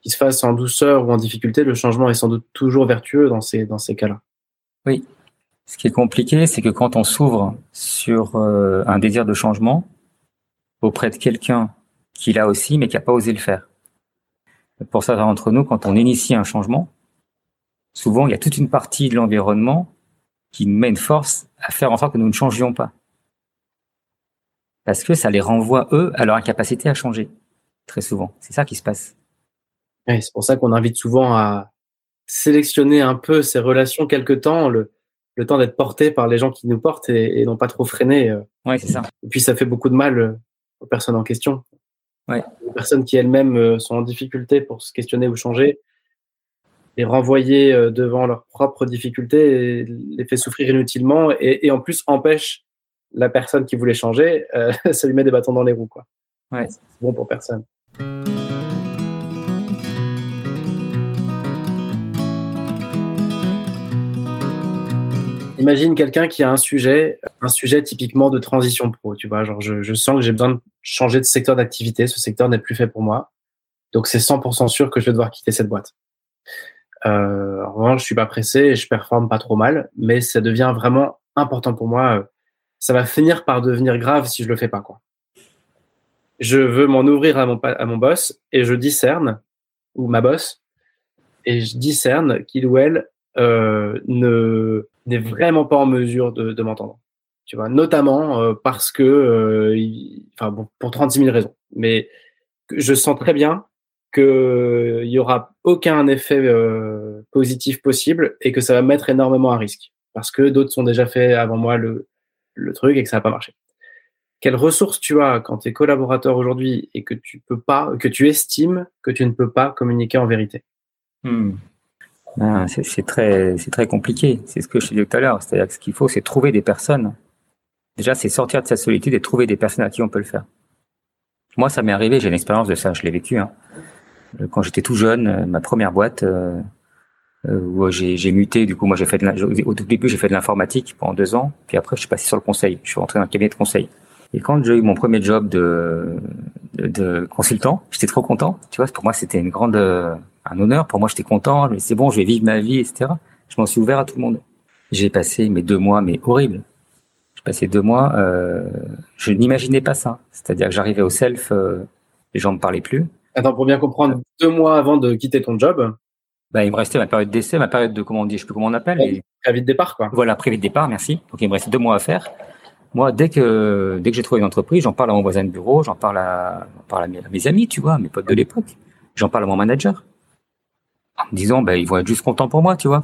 Qu'il se fasse en douceur ou en difficulté, le changement est sans doute toujours vertueux dans ces, cas-là. Oui. Ce qui est compliqué, c'est que quand on s'ouvre sur euh, un désir de changement auprès de quelqu'un qui l'a aussi, mais qui n'a pas osé le faire. Pour ça, entre nous, quand on initie un changement, souvent, il y a toute une partie de l'environnement qui nous met une force à faire en sorte que nous ne changions pas. Parce que ça les renvoie, eux, à leur incapacité à changer. Très souvent. C'est ça qui se passe. c'est pour ça qu'on invite souvent à sélectionner un peu ces relations quelque temps, le, le temps d'être porté par les gens qui nous portent et, non pas trop freiner. Euh. Oui, c'est ça. Et puis ça fait beaucoup de mal euh, aux personnes en question. Ouais. Les personnes qui elles-mêmes euh, sont en difficulté pour se questionner ou changer, les renvoyer euh, devant leurs propres difficultés les fait souffrir inutilement et, et, en plus empêche la personne qui voulait changer, euh, ça lui met des bâtons dans les roues. Quoi. Ouais. C'est bon pour personne. Imagine quelqu'un qui a un sujet, un sujet typiquement de transition pro, tu vois, genre je, je sens que j'ai besoin de changer de secteur d'activité, ce secteur n'est plus fait pour moi, donc c'est 100% sûr que je vais devoir quitter cette boîte. Euh, en revanche, je suis pas pressé et je performe pas trop mal, mais ça devient vraiment important pour moi. Ça va finir par devenir grave si je le fais pas, quoi. Je veux m'en ouvrir à mon, à mon boss et je discerne, ou ma boss, et je discerne qu'il ou elle euh, ne n'est vraiment pas en mesure de, m'entendre. Tu vois, notamment euh, parce que, euh, enfin bon, pour 36 000 raisons. Mais je sens très bien qu'il y aura aucun effet euh, positif possible et que ça va mettre énormément à risque parce que d'autres sont déjà fait avant moi le, le truc et que ça n'a pas marché. Quelles ressources tu as quand tu es collaborateur aujourd'hui et que tu peux pas, que tu estimes que tu ne peux pas communiquer en vérité? Hmm. ah, C'est très, c'est très compliqué. C'est ce que je te disais tout à l'heure. C'est-à-dire que ce qu'il faut, c'est trouver des personnes. Déjà, c'est sortir de sa solitude et trouver des personnes à qui on peut le faire. Moi, ça m'est arrivé. J'ai une expérience de ça. Je l'ai vécu. Hein. Euh, quand j'étais tout jeune, euh, ma première boîte. Euh, où j'ai muté. Du coup, moi, j'ai fait de au tout début, j'ai fait de l'informatique pendant deux ans. Puis après, je suis passé sur le conseil. Je suis rentré dans un cabinet de conseil. Et quand j'ai eu mon premier job de, de, consultant, j'étais trop content. Tu vois, pour moi, c'était une grande, un honneur. Pour moi, j'étais content. C'est bon, je vais vivre ma vie, etc. Je m'en suis ouvert à tout le monde. J'ai passé mes deux mois, mais horribles. J'ai passé deux mois. Euh, je n'imaginais pas ça. C'est-à-dire que j'arrivais au self, euh, les gens me parlaient plus. Attends, pour bien comprendre, deux mois avant de quitter ton job, bah, il me restait ma période d'essai, ma période de, comment on dit, je sais plus comment on appelle. Ouais, de départ, quoi. Voilà, préavis de départ, merci. Donc, il me restait deux mois à faire. Moi, dès que, dès que j'ai trouvé une entreprise, j'en parle à mon voisin de bureau, j'en parle à, parle à mes, amis, tu vois, mes potes de l'époque. J'en parle à mon manager. En me disant, bah, ils vont être juste contents pour moi, tu vois.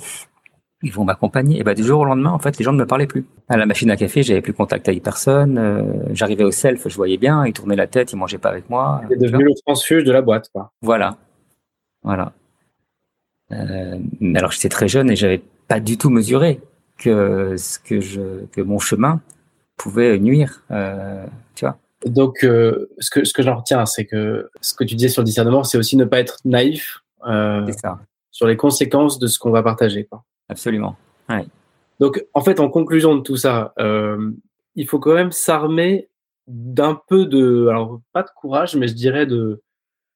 Ils vont m'accompagner. Et bah, du jour au lendemain, en fait, les gens ne me parlaient plus. À la machine à café, j'avais plus contact avec personne. Euh, J'arrivais au self, je voyais bien, ils tournaient la tête, ils mangeaient pas avec moi. C'est devenu le transfuge de la boîte, quoi. Voilà. Voilà. Euh, alors j'étais très jeune et j'avais pas du tout mesuré que ce que je que mon chemin pouvait nuire, euh, tu vois. Donc euh, ce que ce que j'en retiens, c'est que ce que tu disais sur le discernement, c'est aussi ne pas être naïf euh, ça. sur les conséquences de ce qu'on va partager. Quoi. Absolument. Ouais. Donc en fait, en conclusion de tout ça, euh, il faut quand même s'armer d'un peu de, alors pas de courage, mais je dirais de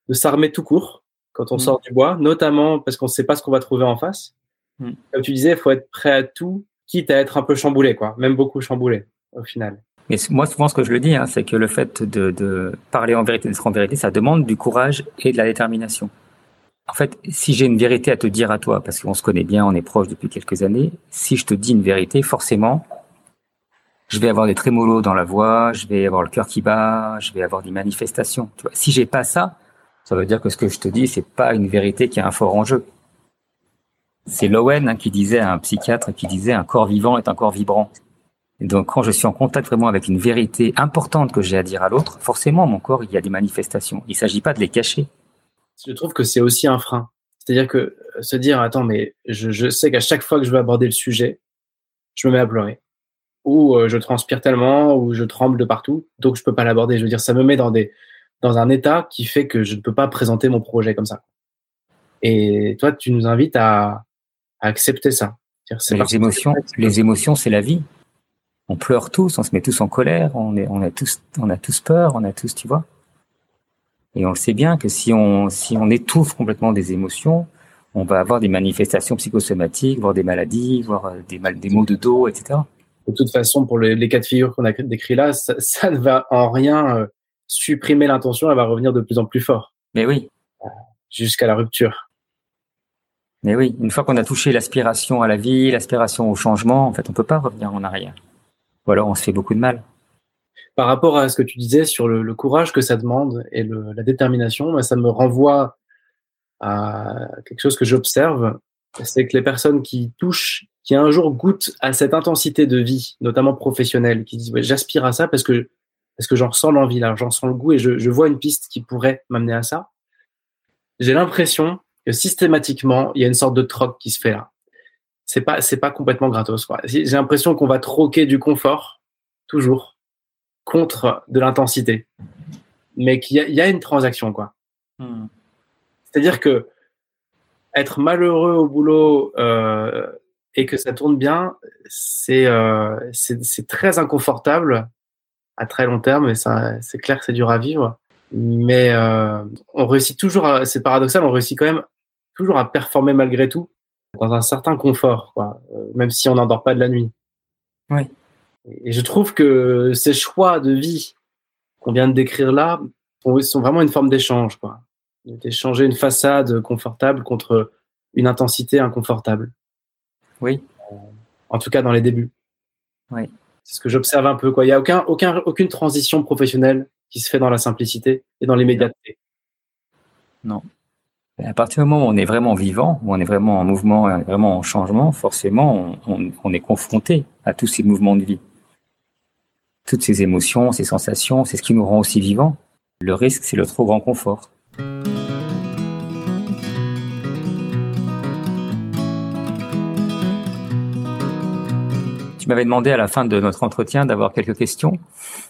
de s'armer tout court quand on Mm. sort du bois, notamment parce qu'on ne sait pas ce qu'on va trouver en face. Mm. Comme tu disais, il faut être prêt à tout, quitte à être un peu chamboulé, quoi, même beaucoup chamboulé au final. Mais moi, souvent, ce que je le dis, hein, c'est que le fait de, de parler en vérité, d'être en vérité, ça demande du courage et de la détermination. En fait, si j'ai une vérité à te dire à toi, parce qu'on se connaît bien, on est proche depuis quelques années, si je te dis une vérité, forcément, je vais avoir des trémolos dans la voix, je vais avoir le cœur qui bat, je vais avoir des manifestations. Tu vois, si j'ai pas ça, ça veut dire que ce que je te dis, c'est pas une vérité qui a un fort enjeu. C'est Lowen hein, qui disait, un psychiatre qui disait, un corps vivant est un corps vibrant. Et donc, quand je suis en contact vraiment avec une vérité importante que j'ai à dire à l'autre, forcément, mon corps, il y a des manifestations. Il s'agit pas de les cacher. Je trouve que c'est aussi un frein. C'est-à-dire que euh, se dire, attends, mais je, je sais qu'à chaque fois que je vais aborder le sujet, je me mets à pleurer. Ou euh, je transpire tellement, ou je tremble de partout, donc je peux pas l'aborder. Je veux dire, ça me met dans des dans un état qui fait que je ne peux pas présenter mon projet comme ça. Et toi, tu nous invites à, à accepter ça. Les émotions, les émotions, c'est la vie. On pleure tous, on se met tous en colère, on est, on a tous, on a tous peur, on a tous, tu vois. Et on le sait bien que si on, si on étouffe complètement des émotions, on va avoir des manifestations psychosomatiques, voire des maladies, voire euh, des mal, des maux de dos, etc. de toute façon, pour les, les cas de figure qu'on a décrits là, ça, ça ne va en rien euh, supprimer l'intention, elle va revenir de plus en plus fort Mais oui, jusqu'à la rupture. mais oui. Une fois qu'on a touché l'aspiration à la vie, l'aspiration au changement, en fait, on peut pas revenir en arrière. Ou alors on se fait beaucoup de mal. Par rapport à ce que tu disais sur le, le courage que ça demande et le, la détermination, ça me renvoie à quelque chose que j'observe, c'est que les personnes qui touchent, qui un jour goûtent à cette intensité de vie, notamment professionnelle, qui disent ouais, j'aspire à ça parce que parce que j'en ressens l'envie là, j'en sens le goût et je, je vois une piste qui pourrait m'amener à ça. J'ai l'impression que systématiquement il y a une sorte de troc qui se fait là. C'est pas c'est pas complètement gratos. J'ai l'impression qu'on va troquer du confort toujours contre de l'intensité, mais qu'il y, a- il y a une transaction quoi. C'est-à-dire que être malheureux au boulot euh, et que ça tourne bien, c'est euh, c'est très inconfortable à très long terme, et c'est clair que c'est dur à vivre. Mais euh, on réussit toujours, c'est paradoxal, on réussit quand même toujours à performer malgré tout dans un certain confort, quoi, même si on n'endort pas de la nuit. Oui. Et je trouve que ces choix de vie qu'on vient de décrire là sont vraiment une forme d'échange, quoi. D'échanger une façade confortable contre une intensité inconfortable. Oui. En tout cas, dans les débuts. Oui. C'est ce que j'observe un peu, quoi. Il n'y a aucun, aucun, aucune transition professionnelle qui se fait dans la simplicité et dans l'immédiateté. Non. À partir du moment où on est vraiment vivant, où on est vraiment en mouvement, vraiment en changement, forcément, on, on est confronté à tous ces mouvements de vie. Toutes ces émotions, ces sensations, c'est ce qui nous rend aussi vivants. Le risque, c'est le trop grand confort. Tu m'avais demandé à la fin de notre entretien d'avoir quelques questions.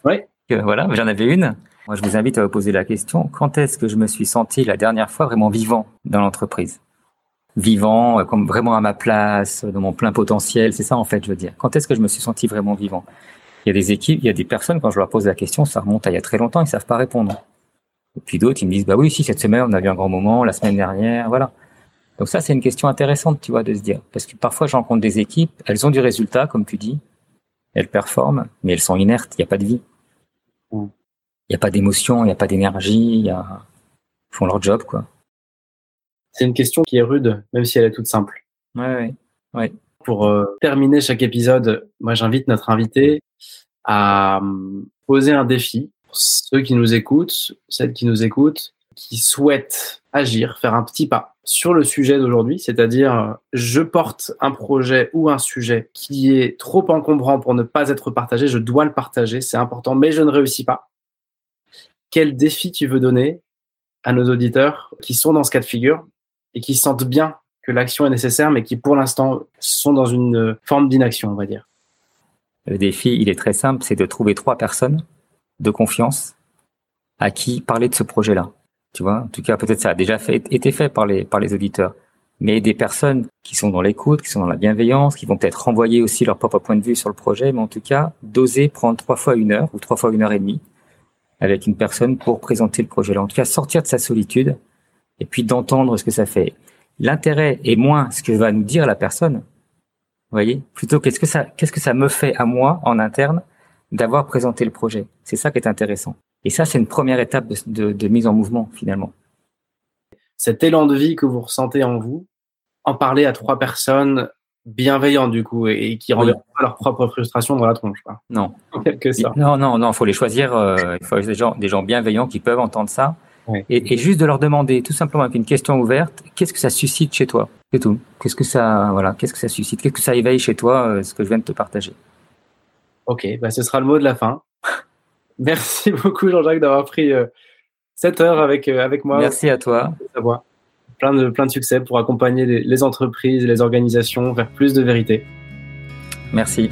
Oui. voilà, j'en avais une. Moi, je vous invite à vous poser la question quand est-ce que je me suis senti la dernière fois vraiment vivant dans l'entreprise? Vivant, euh, comme vraiment à ma place, dans mon plein potentiel, c'est ça en fait, je veux dire. Quand est-ce que je me suis senti vraiment vivant? Il y a des équipes, il y a des personnes, quand je leur pose la question, ça remonte à il y a très longtemps, ils savent pas répondre. Et puis d'autres, ils me disent, bah oui, si, cette semaine, on a eu un grand moment, la semaine dernière, voilà. Donc ça, c'est une question intéressante, tu vois, de se dire. Parce que parfois, je rencontre des équipes, elles ont du résultat, comme tu dis, elles performent, mais elles sont inertes, il n'y a pas de vie. Mm. Il n'y a pas d'émotion, il n'y a pas d'énergie, il a... ils font leur job, quoi. C'est une question qui est rude, même si elle est toute simple. Ouais, ouais. Pour euh, terminer chaque épisode, moi j'invite notre invité à hum, poser un défi pour ceux qui nous écoutent, celles qui nous écoutent, qui souhaitent agir, faire un petit pas sur le sujet d'aujourd'hui, c'est-à-dire je porte un projet ou un sujet qui est trop encombrant pour ne pas être partagé, je dois le partager, c'est important, mais je ne réussis pas quel défi tu veux donner à nos auditeurs qui sont dans ce cas de figure et qui sentent bien que l'action est nécessaire, mais qui pour l'instant sont dans une forme d'inaction, on va dire? Le défi, il est très simple, c'est de trouver trois personnes de confiance à qui parler de ce projet-là. Tu vois, en tout cas, peut-être ça a déjà été fait par les, par les auditeurs. Mais des personnes qui sont dans l'écoute, qui sont dans la bienveillance, qui vont peut-être renvoyer aussi leur propre point de vue sur le projet, mais en tout cas, d'oser prendre trois fois une heure ou trois fois une heure et demie avec une personne pour présenter le projet-là. En tout cas, sortir de sa solitude et puis d'entendre ce que ça fait. L'intérêt est moins ce que va nous dire la personne, voyez, plutôt qu'est-ce que ça, qu'est-ce que ça me fait à moi en interne d'avoir présenté le projet? C'est ça qui est intéressant. Et ça, c'est une première étape de, de mise en mouvement finalement. Cet élan de vie que vous ressentez en vous, en parler à trois personnes bienveillants du coup et, qui renverront pas leur propre frustration dans la tronche. Quoi. Non. Que ça. Non, non, non, faut les choisir. Euh, il faut des gens, des gens bienveillants qui peuvent entendre ça. Et, et, juste de leur demander, tout simplement avec une question ouverte, qu'est-ce que ça suscite chez toi? C'est tout. Qu'est-ce que ça, voilà, qu'est-ce que ça suscite? Qu'est-ce que ça éveille chez toi euh, Ce que je viens de te partager? Ok, bah ce sera le mot de la fin. Merci beaucoup Jean-Jacques d'avoir pris euh, cette heure avec avec moi. Merci à toi plein de, plein de succès pour accompagner les, les entreprises et les organisations vers plus de vérité. Merci.